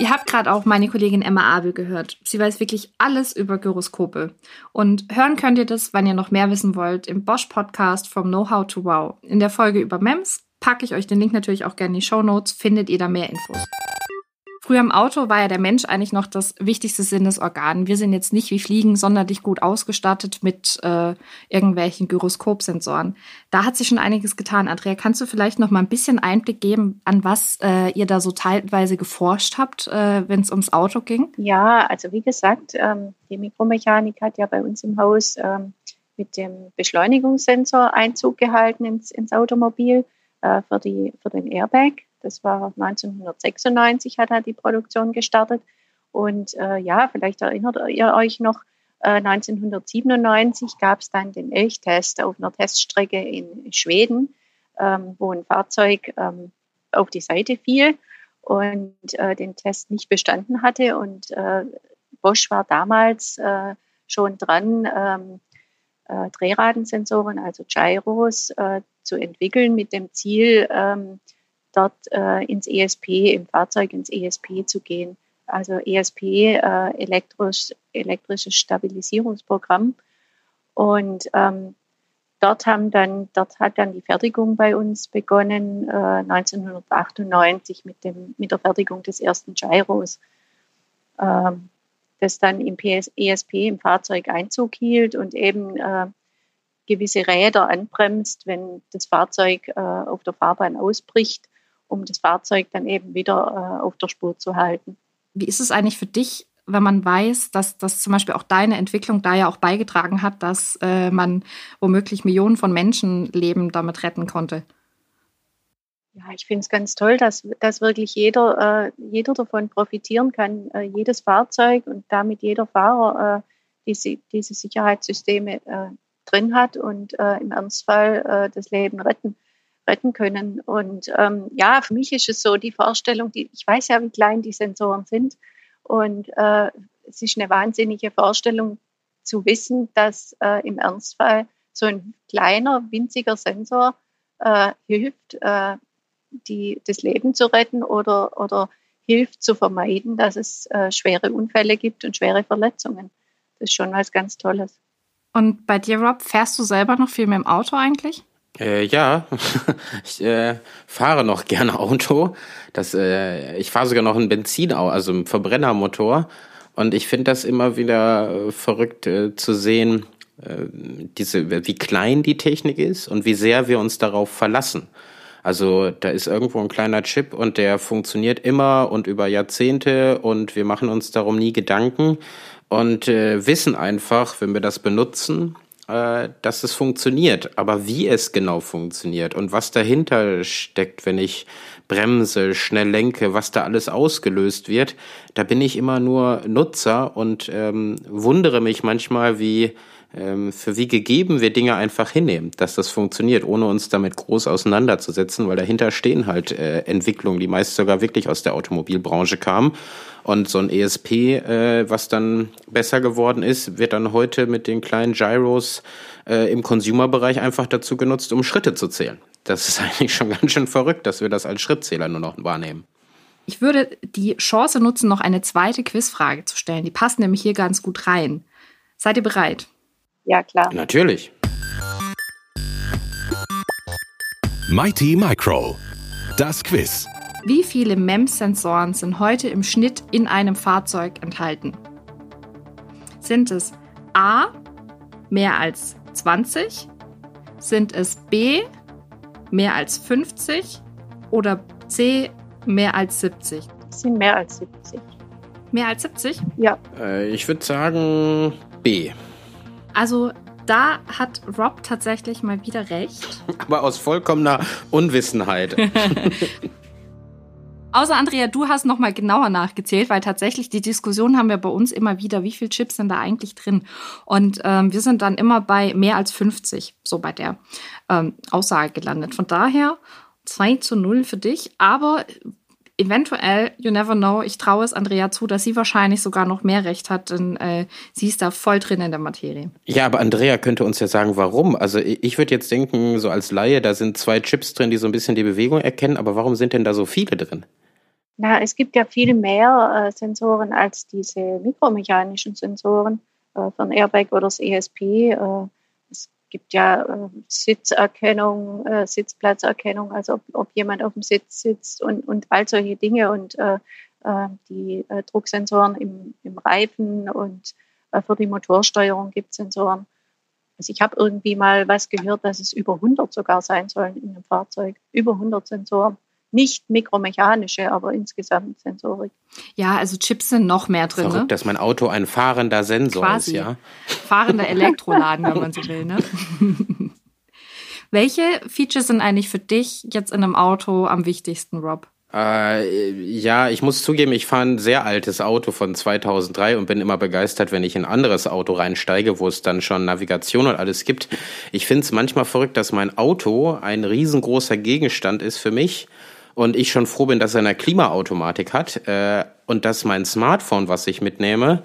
Ihr habt gerade auch meine Kollegin Emma Abel gehört. Sie weiß wirklich alles über Gyroskope. Und hören könnt ihr das, wenn ihr noch mehr wissen wollt, im Bosch Podcast From Know-How to Wow. In der Folge über MEMS packe ich euch den Link natürlich auch gerne in die Show Notes, findet ihr da mehr Infos. Früher im Auto war ja der Mensch eigentlich noch das wichtigste Sinnesorgan. Wir sind jetzt nicht wie Fliegen sonderlich gut ausgestattet mit äh, irgendwelchen Gyroskopsensoren. Da hat sich schon einiges getan. Andrea, kannst du vielleicht noch mal ein bisschen Einblick geben, an was äh, ihr da so teilweise geforscht habt, äh, wenn es ums Auto ging? Ja, also wie gesagt, ähm, die Mikromechanik hat ja bei uns im Haus ähm, mit dem Beschleunigungssensor Einzug gehalten ins, ins Automobil äh, für, die, für den Airbag. Das war 1996 hat er die Produktion gestartet. Und äh, ja, vielleicht erinnert ihr euch noch, äh, 1997 gab es dann den Elchtest auf einer Teststrecke in Schweden, ähm, wo ein Fahrzeug ähm, auf die Seite fiel und äh, den Test nicht bestanden hatte. Und äh, Bosch war damals äh, schon dran, ähm, äh, Drehradensensoren, also Gyros, zu entwickeln mit dem Ziel, ähm, dort äh, ins ESP, im Fahrzeug ins ESP zu gehen. Also ESP, äh, elektrisch, elektrisches Stabilisierungsprogramm. Und ähm, dort haben dann, dort hat dann die Fertigung bei uns begonnen, äh, 1998 mit dem, mit der Fertigung des ersten Gyros, ähm, das dann im PS, ESP im Fahrzeug Einzug hielt und eben äh, gewisse Räder anbremst, wenn das Fahrzeug äh, auf der Fahrbahn ausbricht um das Fahrzeug dann eben wieder äh, auf der Spur zu halten. Wie ist es eigentlich für dich, wenn man weiß, dass, dass zum Beispiel auch deine Entwicklung da ja auch beigetragen hat, dass äh, man womöglich Millionen von Menschenleben damit retten konnte? Ja, ich finde es ganz toll, dass, dass wirklich jeder, äh, jeder davon profitieren kann, äh, jedes Fahrzeug und damit jeder Fahrer äh, diese, diese Sicherheitssysteme äh, drin hat und äh, im Ernstfall äh, das Leben retten retten können. Und ähm, ja, für mich ist es so die Vorstellung, die, ich weiß ja, wie klein die Sensoren sind. Und äh, es ist eine wahnsinnige Vorstellung zu wissen, dass äh, im Ernstfall so ein kleiner, winziger Sensor äh, hilft, äh, die, das Leben zu retten oder, oder hilft zu vermeiden, dass es äh, schwere Unfälle gibt und schwere Verletzungen. Das ist schon was ganz Tolles. Und bei dir, Rob, fährst du selber noch viel mit dem Auto eigentlich? Äh, ja, ich äh, fahre noch gerne Auto. Das, äh, ich fahre sogar noch ein Benzinauto, also ein Verbrennermotor. Und ich finde das immer wieder äh, verrückt äh, zu sehen, äh, diese, wie klein die Technik ist und wie sehr wir uns darauf verlassen. Also da ist irgendwo ein kleiner Chip und der funktioniert immer und über Jahrzehnte und wir machen uns darum nie Gedanken und äh, wissen einfach, wenn wir das benutzen, äh, dass es funktioniert. Aber wie es genau funktioniert und was dahinter steckt, wenn ich bremse, schnell lenke, was da alles ausgelöst wird, da bin ich immer nur Nutzer und ähm, wundere mich manchmal, wie für wie gegeben wir Dinge einfach hinnehmen, dass das funktioniert, ohne uns damit groß auseinanderzusetzen, weil dahinter stehen halt äh, Entwicklungen, die meist sogar wirklich aus der Automobilbranche kamen. Und so ein ESP, äh, was dann besser geworden ist, wird dann heute mit den kleinen Gyros äh, im Consumer-Bereich einfach dazu genutzt, um Schritte zu zählen. Das ist eigentlich schon ganz schön verrückt, dass wir das als Schrittzähler nur noch wahrnehmen. Ich würde die Chance nutzen, noch eine zweite Quizfrage zu stellen. Die passt nämlich hier ganz gut rein. Seid ihr bereit? Ja, klar. Natürlich. Mighty Micro. Das Quiz. Wie viele MEMS-Sensoren sind heute im Schnitt in einem Fahrzeug enthalten? Sind es A mehr als 20? Sind es B mehr als 50 oder C mehr als 70? Es sind mehr als 70. Mehr als 70? Ja. Äh, ich würde sagen B. Also da hat Rob tatsächlich mal wieder recht. Aber aus vollkommener Unwissenheit. Außer Andrea, du hast noch mal genauer nachgezählt, weil tatsächlich die Diskussion haben wir bei uns immer wieder, wie viel Chips sind da eigentlich drin? Und ähm, wir sind dann immer bei mehr als 50, so bei der ähm, Aussage gelandet. Von daher 2 zu 0 für dich, aber eventuell, you never know, ich traue es Andrea zu, dass sie wahrscheinlich sogar noch mehr Recht hat, denn äh, sie ist da voll drin in der Materie. Ja, aber Andrea könnte uns ja sagen, warum. Also ich würde jetzt denken, so als Laie, da sind zwei Chips drin, die so ein bisschen die Bewegung erkennen, aber warum sind denn da so viele drin? Na, es gibt ja viel mehr äh, Sensoren als diese mikromechanischen Sensoren äh, von Airbag oder das ESP. Äh, gibt ja äh, Sitzerkennung, äh, Sitzplatzerkennung, also ob, ob, jemand auf dem Sitz sitzt und, und all solche Dinge und äh, äh die äh, Drucksensoren im, im Reifen und äh, für die Motorsteuerung gibt es Sensoren. Also ich habe irgendwie mal was gehört, dass es über 100 sogar sein sollen in einem Fahrzeug. Über 100 Sensoren nicht mikromechanische, aber insgesamt Sensorik. Ja, also Chips sind noch mehr drin. Verrückt, ne? dass mein Auto ein fahrender Sensor Quasi. ist, ja. Fahrender Elektroladen, wenn man so will, ne? Welche Features sind eigentlich für dich jetzt in einem Auto am wichtigsten, Rob? Äh, ja, ich muss zugeben, ich fahre ein sehr altes Auto von 2003 und bin immer begeistert, wenn ich in ein anderes Auto reinsteige, wo es dann schon Navigation und alles gibt. Ich finde es manchmal verrückt, dass mein Auto ein riesengroßer Gegenstand ist für mich und ich schon froh bin, dass er eine Klimaautomatik hat äh, und dass mein Smartphone, was ich mitnehme,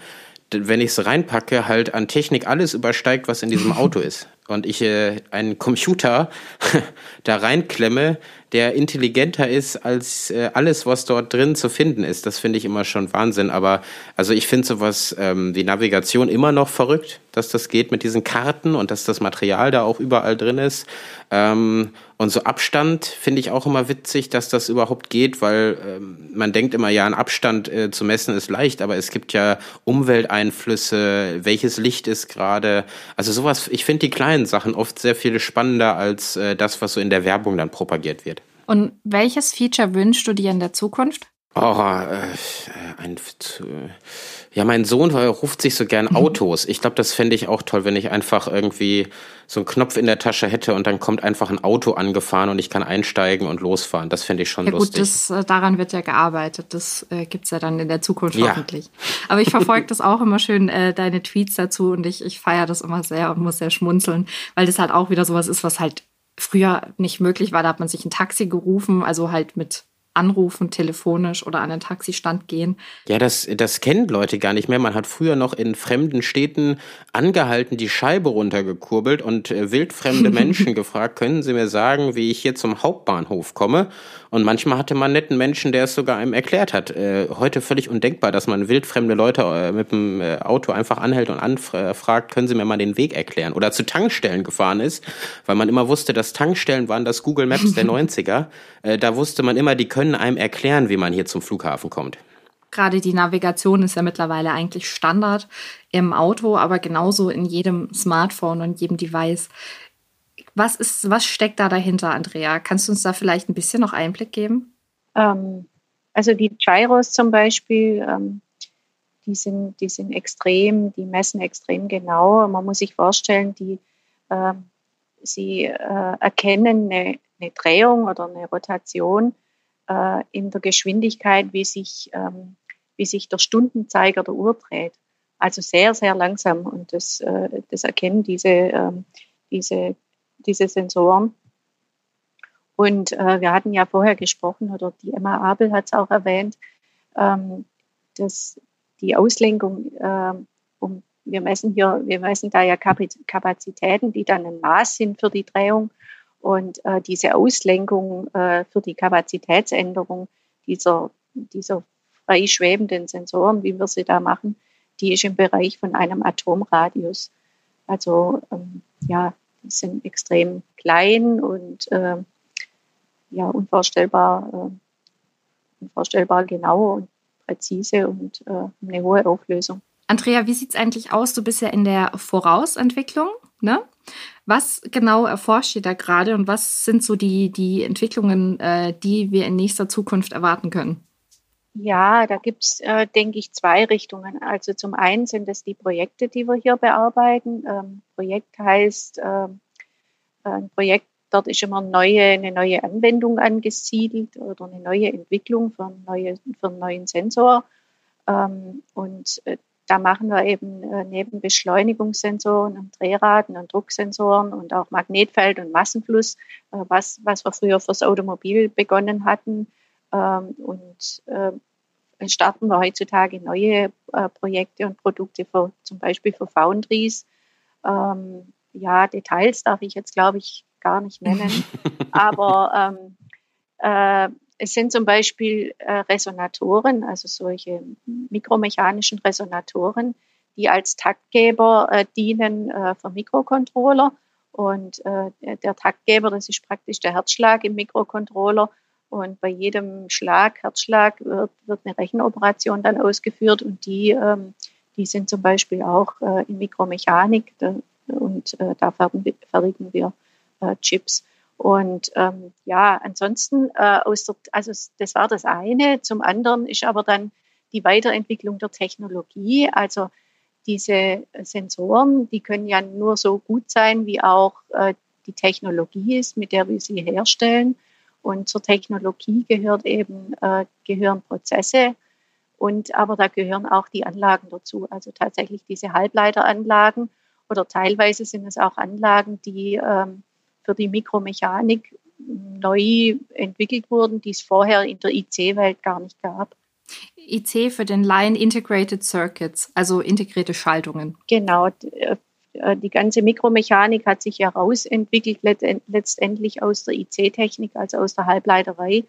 wenn ich es reinpacke, halt an Technik alles übersteigt, was in diesem Auto ist. Und ich äh, einen Computer da reinklemme, der intelligenter ist als äh, alles, was dort drin zu finden ist. Das finde ich immer schon Wahnsinn. Aber also ich finde sowas ähm, wie Navigation immer noch verrückt, dass das geht mit diesen Karten und dass das Material da auch überall drin ist. Ähm, und so Abstand finde ich auch immer witzig, dass das überhaupt geht, weil ähm, man denkt immer, ja, ein Abstand äh, zu messen ist leicht, aber es gibt ja Umwelteinflüsse, welches Licht ist gerade. Also sowas, ich finde die kleinen Sachen oft sehr viel spannender als äh, das, was so in der Werbung dann propagiert wird. Und welches Feature wünschst du dir in der Zukunft? Oh, äh, ein, ja, mein Sohn ruft sich so gern Autos. Ich glaube, das fände ich auch toll, wenn ich einfach irgendwie so einen Knopf in der Tasche hätte und dann kommt einfach ein Auto angefahren und ich kann einsteigen und losfahren. Das fände ich schon ja, gut, lustig. Das, äh, daran wird ja gearbeitet. Das äh, gibt's ja dann in der Zukunft ja. hoffentlich. Aber ich verfolge das auch immer schön, äh, deine Tweets dazu und ich, ich feiere das immer sehr und muss sehr schmunzeln, weil das halt auch wieder sowas ist, was halt früher nicht möglich war. Da hat man sich ein Taxi gerufen, also halt mit anrufen, telefonisch oder an den Taxistand gehen. Ja, das, das kennen Leute gar nicht mehr. Man hat früher noch in fremden Städten angehalten, die Scheibe runtergekurbelt und äh, wildfremde Menschen gefragt, können Sie mir sagen, wie ich hier zum Hauptbahnhof komme? Und manchmal hatte man netten Menschen, der es sogar einem erklärt hat. Äh, heute völlig undenkbar, dass man wildfremde Leute äh, mit dem äh, Auto einfach anhält und anfragt, können Sie mir mal den Weg erklären? Oder zu Tankstellen gefahren ist, weil man immer wusste, dass Tankstellen waren das Google Maps der 90er. Äh, da wusste man immer, die können einem erklären, wie man hier zum Flughafen kommt. Gerade die Navigation ist ja mittlerweile eigentlich Standard im Auto, aber genauso in jedem Smartphone und jedem Device. Was, ist, was steckt da dahinter, Andrea? Kannst du uns da vielleicht ein bisschen noch Einblick geben? Ähm, also die Gyros zum Beispiel, ähm, die, sind, die sind extrem, die messen extrem genau. Man muss sich vorstellen, die, äh, sie äh, erkennen eine, eine, Drehung oder eine Rotation äh, in der Geschwindigkeit, wie sich, ähm, wie sich der Stundenzeiger der Uhr dreht. Also sehr, sehr langsam. Und das, äh, das erkennen diese, ähm, diese diese Sensoren. Und äh, wir hatten ja vorher gesprochen, oder die Emma Abel hat es auch erwähnt, ähm, dass die Auslenkung, äh, um, wir messen hier, wir messen da ja Kapazitäten, die dann ein Maß sind für die Drehung. Und äh, diese Auslenkung äh, für die Kapazitätsänderung dieser dieser frei Sensoren, wie wir sie da machen, die ist im Bereich von einem Atomradius. Also ähm, ja, sind extrem klein und äh, ja, unvorstellbar, äh, unvorstellbar genau und präzise und äh, eine hohe Auflösung. Andrea, wie sieht es eigentlich aus? Du bist ja in der Vorausentwicklung. Ne? Was genau erforscht ihr da gerade und was sind so die, die Entwicklungen, äh, die wir in nächster Zukunft erwarten können? Ja, da gibt es, äh, denke ich, zwei Richtungen. Also zum einen sind es die Projekte, die wir hier bearbeiten. Ähm, Projekt heißt, äh, ein Projekt, dort ist immer neue, eine neue Anwendung angesiedelt oder eine neue Entwicklung für, neue, für einen neuen Sensor. Ähm, und äh, da machen wir eben äh, neben Beschleunigungssensoren und Drehraten und Drucksensoren und auch Magnetfeld und Massenfluss, äh, was, was wir früher fürs Automobil begonnen hatten. Ähm, und äh, starten wir heutzutage neue äh, Projekte und Produkte für zum Beispiel für Foundries. Ähm, ja, Details darf ich jetzt, glaube ich, gar nicht nennen. Aber ähm, äh, es sind zum Beispiel äh, Resonatoren, also solche mikromechanischen Resonatoren, die als Taktgeber äh, dienen äh, für Mikrocontroller. Und äh, der Taktgeber, das ist praktisch der Herzschlag im Mikrocontroller. Und bei jedem Schlag, Herzschlag, wird, wird eine Rechenoperation dann ausgeführt. Und die, ähm, die sind zum Beispiel auch äh, in Mikromechanik. Da, und äh, da fertigen wir Chips. Und ähm, ja, ansonsten äh, aus der, also das war das eine. Zum anderen ist aber dann die Weiterentwicklung der Technologie. Also diese Sensoren, die können ja nur so gut sein, wie auch äh, die Technologie ist, mit der wir sie herstellen. Und zur Technologie gehört eben, äh, gehören Prozesse und aber da gehören auch die Anlagen dazu. Also tatsächlich diese Halbleiteranlagen oder teilweise sind es auch Anlagen, die ähm, für die Mikromechanik neu entwickelt wurden, die es vorher in der IC-Welt gar nicht gab. IC für den Line Integrated Circuits, also integrierte Schaltungen. Genau. Äh, die ganze Mikromechanik hat sich herausentwickelt, letztendlich aus der IC-Technik, also aus der Halbleiterei.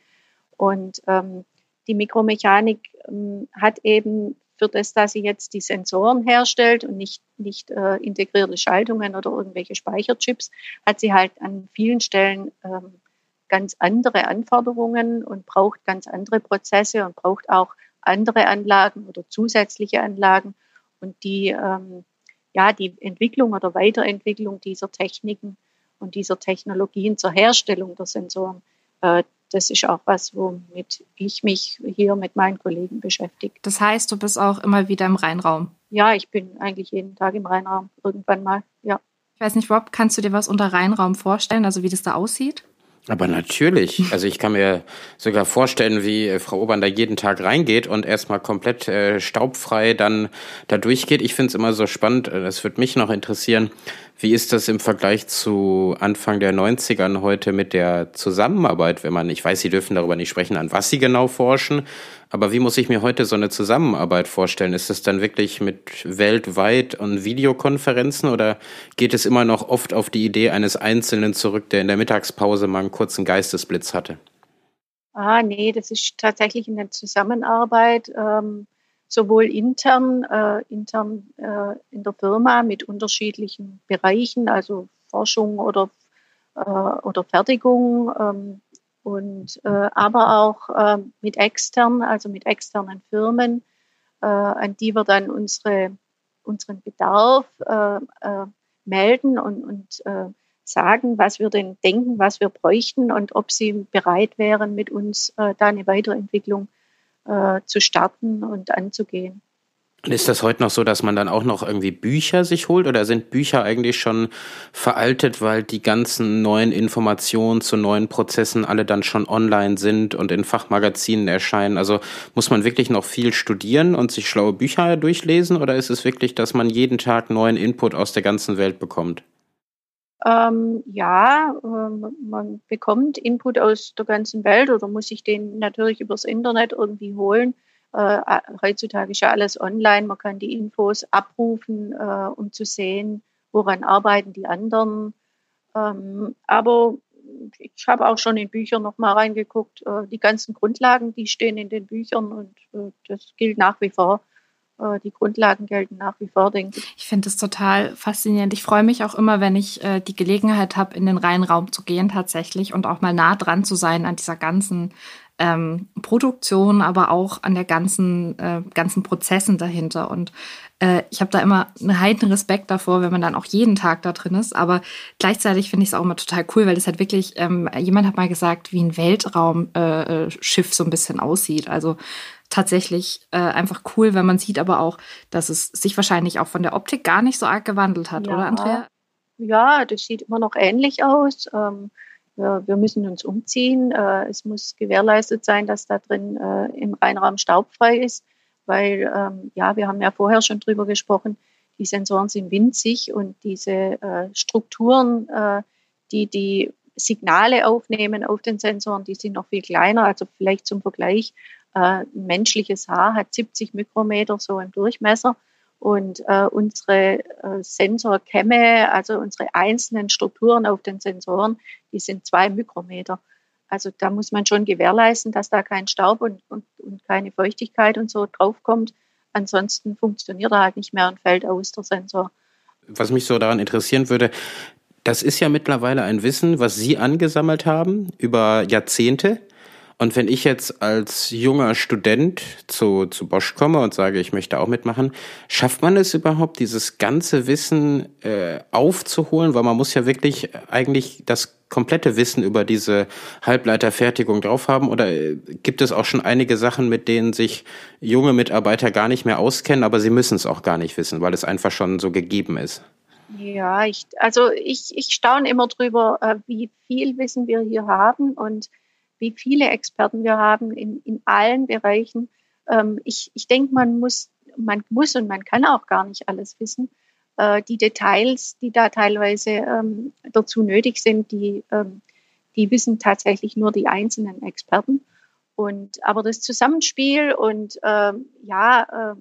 Und ähm, die Mikromechanik ähm, hat eben für das, dass sie jetzt die Sensoren herstellt und nicht, nicht äh, integrierte Schaltungen oder irgendwelche Speicherchips, hat sie halt an vielen Stellen ähm, ganz andere Anforderungen und braucht ganz andere Prozesse und braucht auch andere Anlagen oder zusätzliche Anlagen. Und die, ähm, ja, die Entwicklung oder Weiterentwicklung dieser Techniken und dieser Technologien zur Herstellung der Sensoren, äh, das ist auch was, womit ich mich hier mit meinen Kollegen beschäftige. Das heißt, du bist auch immer wieder im Rheinraum? Ja, ich bin eigentlich jeden Tag im Rheinraum, irgendwann mal, ja. Ich weiß nicht, Rob, kannst du dir was unter Rheinraum vorstellen, also wie das da aussieht? Aber natürlich. Also ich kann mir sogar vorstellen, wie äh, Frau Obern da jeden Tag reingeht und erstmal komplett äh, staubfrei dann da durchgeht. Ich finde es immer so spannend, äh, das würde mich noch interessieren, wie ist das im Vergleich zu Anfang der 90ern heute mit der Zusammenarbeit, wenn man, ich weiß, Sie dürfen darüber nicht sprechen, an was Sie genau forschen, aber wie muss ich mir heute so eine Zusammenarbeit vorstellen? Ist es dann wirklich mit weltweit und Videokonferenzen oder geht es immer noch oft auf die Idee eines Einzelnen zurück, der in der Mittagspause mal einen kurzen Geistesblitz hatte? Ah, nee, das ist tatsächlich eine Zusammenarbeit. Ähm sowohl intern, äh, intern äh, in der Firma mit unterschiedlichen Bereichen, also Forschung oder, äh, oder Fertigung, ähm, und, äh, aber auch äh, mit extern, also mit externen Firmen, äh, an die wir dann unsere, unseren Bedarf melden und, und sagen, was wir denn denken, was wir bräuchten und ob sie bereit wären, mit uns da eine Weiterentwicklung äh, zu starten und anzugehen. Ist das heute noch so, dass man dann auch noch irgendwie Bücher sich holt oder sind Bücher eigentlich schon veraltet, weil die ganzen neuen Informationen zu neuen Prozessen alle dann schon online sind und in Fachmagazinen erscheinen? Also muss man wirklich noch viel studieren und sich schlaue Bücher durchlesen oder ist es wirklich, dass man jeden Tag neuen Input aus der ganzen Welt bekommt? Ähm, ja, ähm, man bekommt Input aus der ganzen Welt oder muss sich den natürlich übers Internet irgendwie holen. Äh, heutzutage ist ja alles online, man kann die Infos abrufen, äh, um zu sehen, woran arbeiten die anderen. Ähm, aber ich habe auch schon in Büchern noch mal reingeguckt. Äh, die ganzen Grundlagen, die stehen in den Büchern und äh, das gilt nach wie vor. Äh, die Grundlagen gelten nach wie vor, denke ich. Ich finde es total faszinierend. Ich freue mich auch immer, wenn ich äh, die Gelegenheit habe, in den Reihenraum zu gehen tatsächlich und auch mal nah dran zu sein an dieser ganzen ähm, Produktion, aber auch an der ganzen, äh, ganzen Prozessen dahinter. Und äh, ich habe da immer einen heiden Respekt davor, wenn man dann auch jeden Tag da drin ist. Aber gleichzeitig finde ich es auch immer total cool, weil es halt wirklich, ähm, jemand hat mal gesagt, wie ein Weltraumschiff äh, äh so ein bisschen aussieht. Also tatsächlich äh, einfach cool, wenn man sieht aber auch, dass es sich wahrscheinlich auch von der Optik gar nicht so arg gewandelt hat, ja. oder Andrea? Ja, das sieht immer noch ähnlich aus. Ähm, wir, wir, müssen uns umziehen. Äh, es muss gewährleistet sein, dass da drin äh, im Reinraum staubfrei ist, weil ähm, ja, wir haben ja vorher schon drüber gesprochen, die Sensoren sind winzig und diese äh, Strukturen, äh, die die Signale aufnehmen auf den Sensoren, die sind noch viel kleiner. Also vielleicht zum Vergleich, äh, menschliches Haar hat 70 Mikrometer so im Durchmesser und äh, unsere äh, Sensorkämme, also unsere einzelnen Strukturen auf den Sensoren, die sind zwei Mikrometer. Also da muss man schon gewährleisten, dass da kein Staub und, und, und keine Feuchtigkeit und so draufkommt. Ansonsten funktioniert er halt nicht mehr und fällt aus, der Sensor. Was mich so daran interessieren würde, das ist ja mittlerweile ein Wissen, was Sie angesammelt haben über Jahrzehnte. Und wenn ich jetzt als junger Student zu, zu Bosch komme und sage, ich möchte auch mitmachen, schafft man es überhaupt, dieses ganze Wissen äh, aufzuholen? Weil man muss ja wirklich eigentlich das komplette Wissen über diese Halbleiterfertigung drauf haben? Oder äh, gibt es auch schon einige Sachen, mit denen sich junge Mitarbeiter gar nicht mehr auskennen, aber sie müssen es auch gar nicht wissen, weil es einfach schon so gegeben ist? Ja, ich, also ich, ich staune immer drüber, äh, wie viel Wissen wir hier haben und wie viele Experten wir haben in, in allen Bereichen. Ähm, ich ich denke, man muss, man muss und man kann auch gar nicht alles wissen. Äh, die Details, die da teilweise ähm, dazu nötig sind, die, ähm, die wissen tatsächlich nur die einzelnen Experten. Und aber das Zusammenspiel und ähm, ja, äh,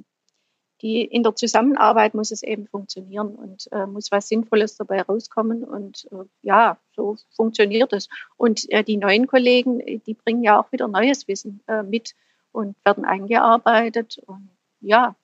die, in der Zusammenarbeit muss es eben funktionieren und äh, muss was Sinnvolles dabei rauskommen. Und äh, ja, so funktioniert es. Und äh, die neuen Kollegen, die bringen ja auch wieder neues Wissen äh, mit und werden eingearbeitet. Und ja,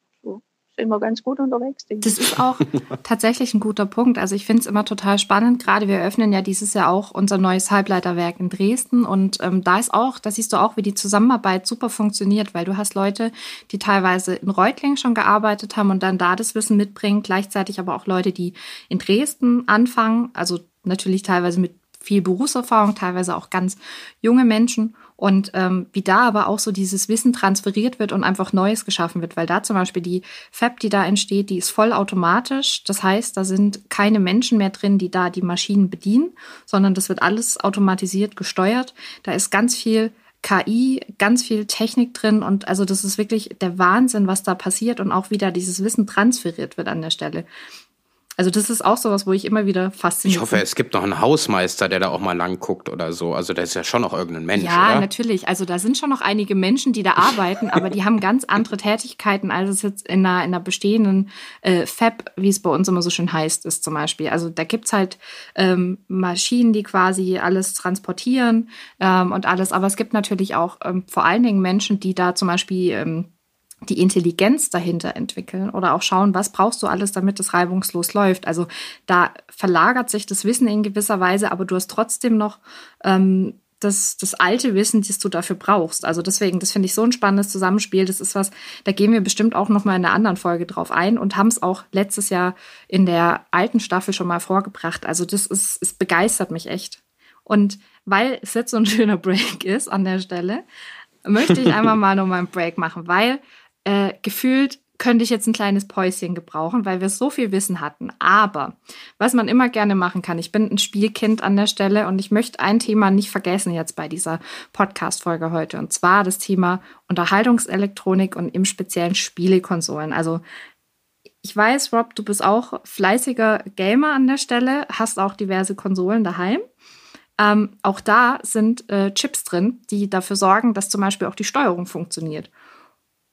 wir ganz gut unterwegs. Das ist auch tatsächlich ein guter Punkt. Also ich finde es immer total spannend. Gerade wir eröffnen ja dieses Jahr auch unser neues Halbleiterwerk in Dresden. Und ähm, da ist auch, da siehst du auch, wie die Zusammenarbeit super funktioniert, weil du hast Leute, die teilweise in Reutlingen schon gearbeitet haben und dann da das Wissen mitbringen. Gleichzeitig aber auch Leute, die in Dresden anfangen. Also natürlich teilweise mit viel Berufserfahrung, teilweise auch ganz junge Menschen und ähm, wie da aber auch so dieses Wissen transferiert wird und einfach Neues geschaffen wird, weil da zum Beispiel die Fab, die da entsteht, die ist vollautomatisch. Das heißt, da sind keine Menschen mehr drin, die da die Maschinen bedienen, sondern das wird alles automatisiert gesteuert. Da ist ganz viel KI, ganz viel Technik drin und also das ist wirklich der Wahnsinn, was da passiert und auch wie da dieses Wissen transferiert wird an der Stelle. Also das ist auch sowas, wo ich immer wieder fasziniert Ich hoffe, bin. es gibt noch einen Hausmeister, der da auch mal lang guckt oder so. Also da ist ja schon noch irgendein Mensch, Ja, oder? natürlich. Also da sind schon noch einige Menschen, die da arbeiten, aber die haben ganz andere Tätigkeiten, als es jetzt in einer, in einer bestehenden äh, Fab, wie es bei uns immer so schön heißt, ist zum Beispiel. Also da gibt's halt ähm, Maschinen, die quasi alles transportieren ähm, und alles. Aber es gibt natürlich auch ähm, vor allen Dingen Menschen, die da zum Beispiel ähm, die Intelligenz dahinter entwickeln oder auch schauen, was brauchst du alles, damit es reibungslos läuft. Also da verlagert sich das Wissen in gewisser Weise, aber du hast trotzdem noch ähm, das, das alte Wissen, das du dafür brauchst. Also deswegen, das finde ich so ein spannendes Zusammenspiel. Das ist was, da gehen wir bestimmt auch noch mal in einer anderen Folge drauf ein und haben es auch letztes Jahr in der alten Staffel schon mal vorgebracht. Also das ist, es begeistert mich echt. Und weil es jetzt so ein schöner Break ist an der Stelle, möchte ich einmal mal noch mal einen Break machen, weil äh, gefühlt könnte ich jetzt ein kleines Päuschen gebrauchen, weil wir so viel Wissen hatten. Aber was man immer gerne machen kann, ich bin ein Spielkind an der Stelle und ich möchte ein Thema nicht vergessen jetzt bei dieser Podcast-Folge heute. Und zwar das Thema Unterhaltungselektronik und im speziellen Spielekonsolen. Also ich weiß, Rob, du bist auch fleißiger Gamer an der Stelle, hast auch diverse Konsolen daheim. Ähm, auch da sind äh, Chips drin, die dafür sorgen, dass zum Beispiel auch die Steuerung funktioniert.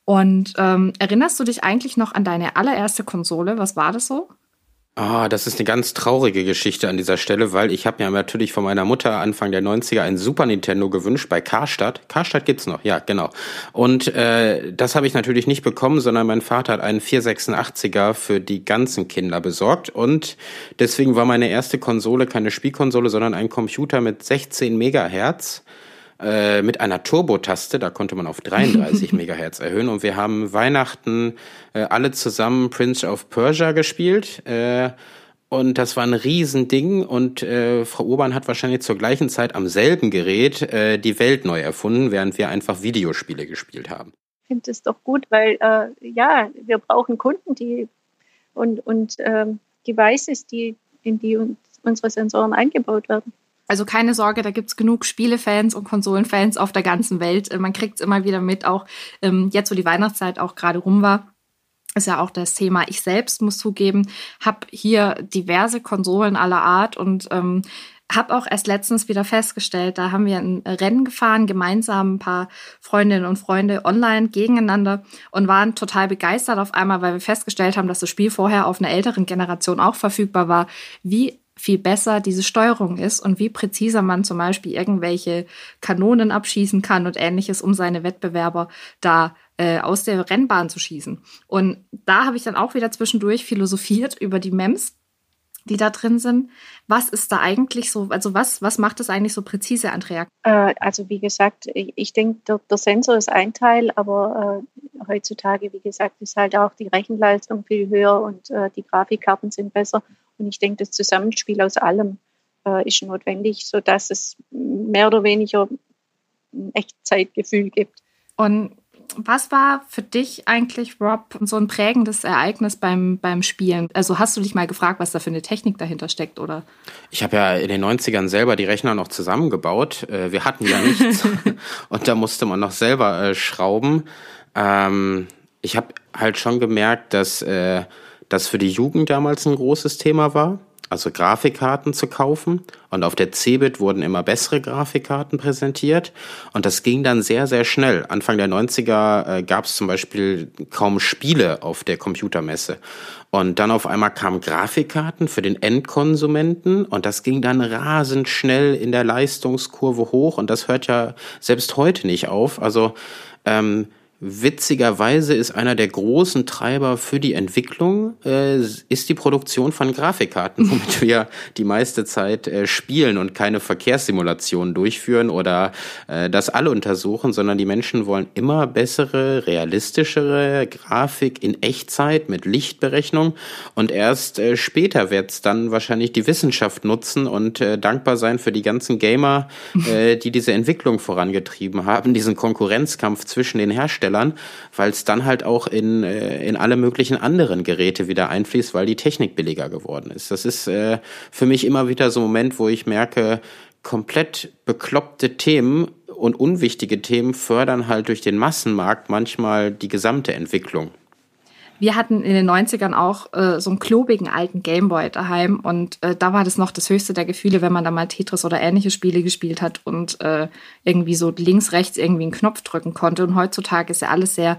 Und ähm, erinnerst du dich eigentlich noch an deine allererste Konsole? Was war das so? Ah, das ist eine ganz traurige Geschichte an dieser Stelle, weil ich habe mir natürlich von meiner Mutter Anfang der 90er ein Super Nintendo gewünscht bei Karstadt. Karstadt gibt's noch, ja, genau. Und äh, das habe ich natürlich nicht bekommen, sondern mein Vater hat einen 486er für die ganzen Kinder besorgt und deswegen war meine erste Konsole keine Spielkonsole, sondern ein Computer mit 16 Megahertz äh, mit einer Turbo-Taste, da konnte man auf 33 Megahertz erhöhen und wir haben Weihnachten äh, alle zusammen Prince of Persia gespielt. Äh, und das war ein Riesending und äh, Frau Urban hat wahrscheinlich zur gleichen Zeit am selben Gerät äh, die Welt neu erfunden, während wir einfach Videospiele gespielt haben. Ich finde es doch gut, weil äh, ja, wir brauchen Kunden, die und, und ähm, Devices, die, in die uns, unsere Sensoren eingebaut werden. Also keine Sorge, da gibt's genug Spielefans und Konsolenfans auf der ganzen Welt. Äh, man kriegt's immer wieder mit, auch ähm, jetzt, wo die Weihnachtszeit auch gerade rum war. Ist ja auch das Thema. Ich selbst muss zugeben, habe hier diverse Konsolen aller Art und ähm, habe auch erst letztens wieder festgestellt, da haben wir ein Rennen gefahren, gemeinsam ein paar Freundinnen und Freunde online gegeneinander und waren total begeistert auf einmal, weil wir festgestellt haben, dass das Spiel vorher auf einer älteren Generation auch verfügbar war, wie viel besser diese Steuerung ist und wie präziser man zum Beispiel irgendwelche Kanonen abschießen kann und ähnliches, um seine Wettbewerber da äh, aus der Rennbahn zu schießen. Und da habe ich dann auch wieder zwischendurch philosophiert über die MEMS, die da drin sind. Was ist da eigentlich so, also was, was macht das eigentlich so präzise, Andrea? Äh, also wie gesagt, ich, denke, der, der, Sensor ist ein Teil, aber äh, heutzutage, wie gesagt, ist halt auch die Rechenleistung viel höher und äh, die Grafikkarten sind besser. Und ich denke, das Zusammenspiel aus allem äh, ist notwendig, sodass es mehr oder weniger ein Echtzeitgefühl gibt. Und was war für dich eigentlich, Rob, so ein prägendes Ereignis beim, beim Spielen? Also hast du dich mal gefragt, was da für eine Technik dahinter steckt, oder? Ich habe ja in den 90ern selber die Rechner noch zusammengebaut. Äh, wir hatten ja nichts und da musste man noch selber äh, schrauben. Ähm, ich habe halt schon gemerkt, dass äh, das für die Jugend damals ein großes Thema war, also Grafikkarten zu kaufen. Und auf der Cebit wurden immer bessere Grafikkarten präsentiert. Und das ging dann sehr, sehr schnell. Anfang der 90er äh, gab es zum Beispiel kaum Spiele auf der Computermesse. Und dann auf einmal kamen Grafikkarten für den Endkonsumenten. Und das ging dann rasend schnell in der Leistungskurve hoch. Und das hört ja selbst heute nicht auf. Also ähm, Witzigerweise ist einer der großen Treiber für die Entwicklung äh, ist die Produktion von Grafikkarten, womit wir die meiste Zeit äh, spielen und keine Verkehrssimulationen durchführen oder äh, das alle untersuchen, sondern die Menschen wollen immer bessere, realistischere Grafik in Echtzeit mit Lichtberechnung. Und erst äh, später wird es dann wahrscheinlich die Wissenschaft nutzen und äh, dankbar sein für die ganzen Gamer, äh, die diese Entwicklung vorangetrieben haben, diesen Konkurrenzkampf zwischen den Herstellern Herstellern, weil es dann halt auch in, äh, in alle möglichen anderen Geräte wieder einfließt, weil die Technik billiger geworden ist. Das ist äh, für mich immer wieder so ein Moment, wo ich merke, komplett bekloppte Themen und unwichtige Themen fördern halt durch den Massenmarkt manchmal die gesamte Entwicklung. Wir hatten in den 90ern auch äh, so einen klobigen alten Gameboy daheim und äh, da war das noch das höchste der Gefühle, wenn man da mal Tetris oder ähnliche Spiele gespielt hat und äh, irgendwie so links, rechts irgendwie einen Knopf drücken konnte. Und heutzutage ist ja alles sehr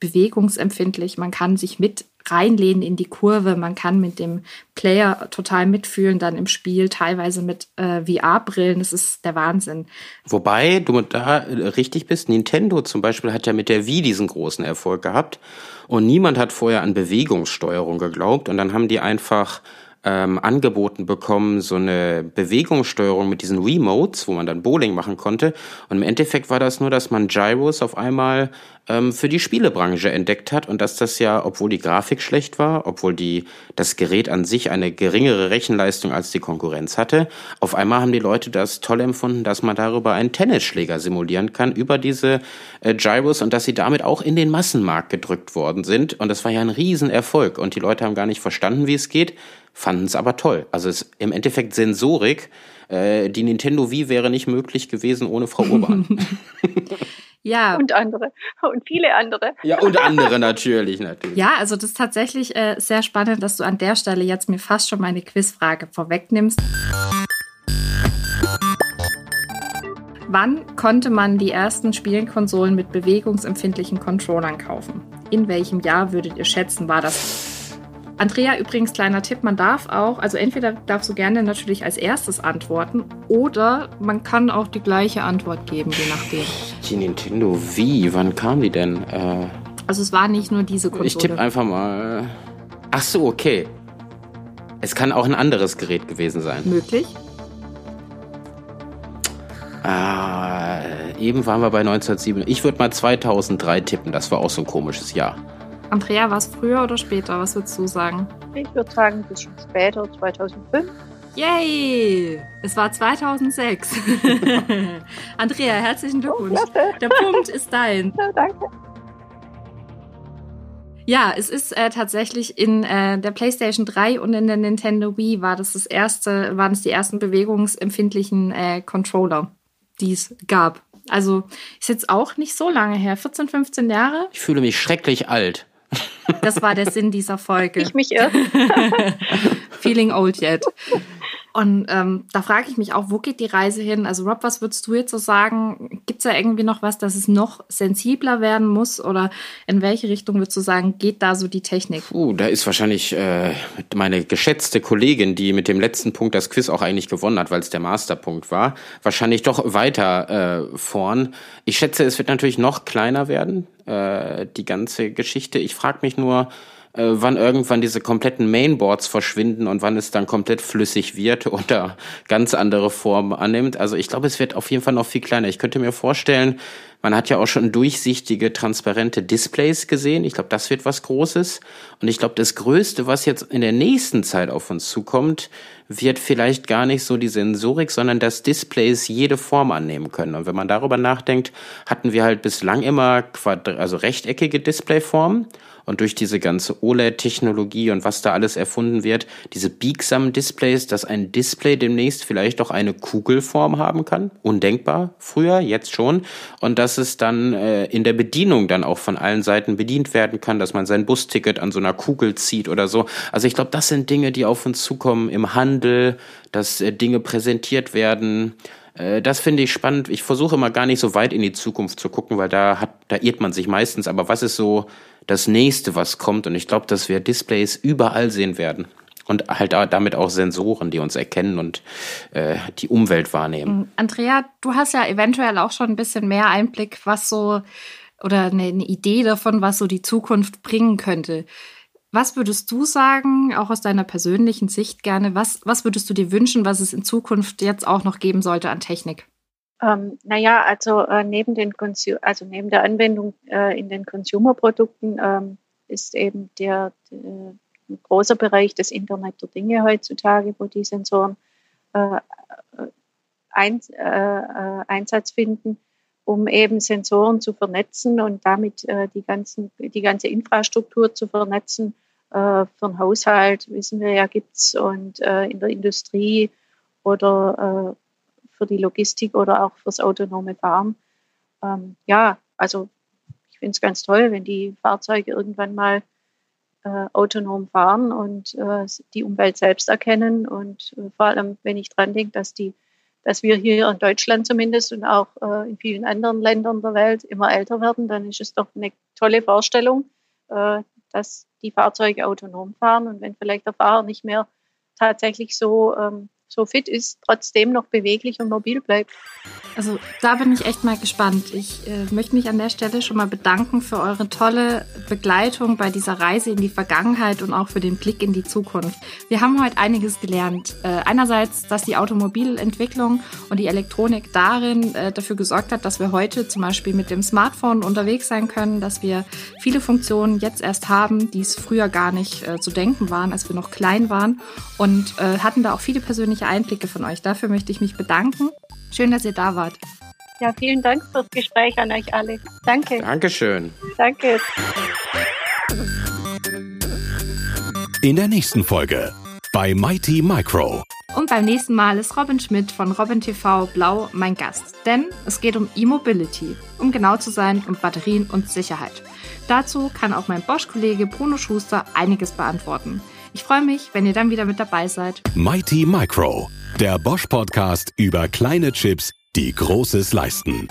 bewegungsempfindlich. Man kann sich mit reinlehnen in die Kurve. Man kann mit dem Player total mitfühlen, dann im Spiel, teilweise mit äh, VR-Brillen. Das ist der Wahnsinn. Wobei du da richtig bist. Nintendo zum Beispiel hat ja mit der Wii diesen großen Erfolg gehabt. Und niemand hat vorher an Bewegungssteuerung geglaubt. Und dann haben die einfach ähm, angeboten bekommen, so eine Bewegungssteuerung mit diesen Remotes, wo man dann Bowling machen konnte. Und im Endeffekt war das nur, dass man Gyros auf einmal ähm, für die Spielebranche entdeckt hat und dass das ja, obwohl die Grafik schlecht war, obwohl die, das Gerät an sich eine geringere Rechenleistung als die Konkurrenz hatte, auf einmal haben die Leute das toll empfunden, dass man darüber einen Tennisschläger simulieren kann, über diese äh, Gyros und dass sie damit auch in den Massenmarkt gedrückt worden sind. Und das war ja ein Riesenerfolg und die Leute haben gar nicht verstanden, wie es geht, fanden es aber toll. Also es ist im Endeffekt Sensorik. Äh, die Nintendo Wii wäre nicht möglich gewesen ohne Frau Urban. Ja. Und andere. Und viele andere. Ja, und andere natürlich, natürlich. Ja, also das ist tatsächlich äh, sehr spannend, dass du an der Stelle jetzt mir fast schon meine Quizfrage vorwegnimmst. Wann konnte man die ersten Spielkonsolen mit bewegungsempfindlichen Controllern kaufen? In welchem Jahr würdet ihr schätzen, war das? Andrea, übrigens kleiner Tipp, man darf auch, also entweder darfst du gerne natürlich als erstes antworten oder man kann auch die gleiche Antwort geben, je nachdem. Die Nintendo Wii, wann kam die denn? Äh, Also es war nicht nur diese Konsole. ich tippe einfach mal. Ach so, okay. Es kann auch ein anderes Gerät gewesen sein. Möglich? Ah, eben waren wir bei 1907. Ich würde mal 2003 tippen. Das war auch so ein komisches Jahr. Andrea, war es früher oder später? Was würdest du sagen? Ich würde sagen, ein bisschen später, 2005. Yay! Es war 2006. Andrea, herzlichen Glückwunsch. Klasse. Der Punkt ist dein. Ja, danke. Ja, es ist äh, tatsächlich in äh, der PlayStation 3 und in der Nintendo Wii war das das erste, waren es die ersten bewegungsempfindlichen äh, Controller, die es gab. Also ist jetzt auch nicht so lange her, 14, 15 Jahre. Ich fühle mich schrecklich alt. Das war der Sinn dieser Folge. Ich mich irre. Feeling old yet. Und ähm, da frage ich mich auch, wo geht die Reise hin? Also Rob, was würdest du jetzt so sagen? Gibt es da irgendwie noch was, dass es noch sensibler werden muss? Oder in welche Richtung würdest du sagen, geht da so die Technik? Uh, da ist wahrscheinlich äh, meine geschätzte Kollegin, die mit dem letzten Punkt das Quiz auch eigentlich gewonnen hat, weil es der Masterpunkt war, wahrscheinlich doch weiter äh, vorn. Ich schätze, es wird natürlich noch kleiner werden, äh, die ganze Geschichte. Ich frage mich nur, äh, wann irgendwann diese kompletten Mainboards verschwinden und wann es dann komplett flüssig wird oder ganz andere Formen annimmt. Also ich glaube, es wird auf jeden Fall noch viel kleiner. Ich könnte mir vorstellen, man hat ja auch schon durchsichtige, transparente Displays gesehen. Ich glaube, das wird was Großes. Und ich glaube, das Größte, was jetzt in der nächsten Zeit auf uns zukommt, wird vielleicht gar nicht so die Sensorik, sondern dass Displays jede Form annehmen können. Und wenn man darüber nachdenkt, hatten wir halt bislang immer quadr also rechteckige Displayformen. Und durch diese ganze OLED-Technologie und was da alles erfunden wird, diese biegsamen Displays, dass ein Display demnächst vielleicht auch eine Kugelform haben kann. Undenkbar früher, jetzt schon. Und dass es dann äh, in der Bedienung dann auch von allen Seiten bedient werden kann, dass man sein Busticket an so einer Kugel zieht oder so. Also ich glaube, das sind Dinge, die auf uns zukommen im Handel, dass äh, Dinge präsentiert werden. Äh, Das finde ich spannend. Ich versuche immer gar nicht so weit in die Zukunft zu gucken, weil da hat, da irrt man sich meistens. Aber was ist so das nächste, was kommt? Und ich glaube, dass wir Displays überall sehen werden. Und halt da- damit auch Sensoren, die uns erkennen und äh, die Umwelt wahrnehmen. Andrea, du hast ja eventuell auch schon ein bisschen mehr Einblick, was so oder eine, eine Idee davon, was so die Zukunft bringen könnte. Was würdest du sagen, auch aus deiner persönlichen Sicht gerne, was, was würdest du dir wünschen, was es in Zukunft jetzt auch noch geben sollte an Technik? Ähm, naja, also äh, neben den Consu also neben der Anwendung äh, in den Consumer-Produkten ähm, ist eben der, der ein großer Bereich des Internet der Dinge heutzutage, wo die Sensoren äh, äh, ein, äh, äh, Einsatz finden, um eben Sensoren zu vernetzen und damit äh, die, ganzen, die ganze Infrastruktur zu vernetzen. Äh, für den Haushalt, wissen wir ja, gibt's und äh, in der Industrie oder für die Logistik oder auch fürs autonome Fahren. Ähm, ja, also ich finde es ganz toll, wenn die Fahrzeuge irgendwann mal äh, autonom fahren und äh, die Umwelt selbst erkennen. Und äh, vor allem, wenn ich dran denke, dass die, dass wir hier in Deutschland zumindest und auch äh, in vielen anderen Ländern der Welt immer älter werden, dann ist es doch eine tolle Vorstellung, äh, dass die Fahrzeuge autonom fahren und wenn vielleicht der Fahrer nicht mehr tatsächlich so ähm, so fit ist, trotzdem noch beweglich und mobil bleibt. Also da bin ich echt mal gespannt. Ich äh, möchte mich an der Stelle schon mal bedanken für eure tolle Begleitung bei dieser Reise in die Vergangenheit und auch für den Blick in die Zukunft. Wir haben heute einiges gelernt. Äh, einerseits, dass die Automobilentwicklung und die Elektronik darin äh, dafür gesorgt hat, dass wir heute zum Beispiel mit dem Smartphone unterwegs sein können, dass wir viele Funktionen jetzt erst haben, die es früher gar nicht äh, zu denken waren, als wir noch klein waren und äh, hatten da auch viele persönliche Einblicke von euch. Dafür möchte ich mich bedanken. Schön, dass ihr da wart. Ja, vielen Dank fürs Gespräch an euch alle. Danke, Dankeschön. danke. In der nächsten Folge bei Mighty Micro. Und beim nächsten Mal ist Robin Schmidt von Robin TV Blau mein Gast. Denn es geht um E-Mobility, um genau zu sein, um Batterien und Sicherheit. Dazu kann auch mein Bosch-Kollege Bruno Schuster einiges beantworten. Ich freue mich, wenn ihr dann wieder mit dabei seid. Mighty Micro, der Bosch Podcast über kleine Chips, die Großes leisten.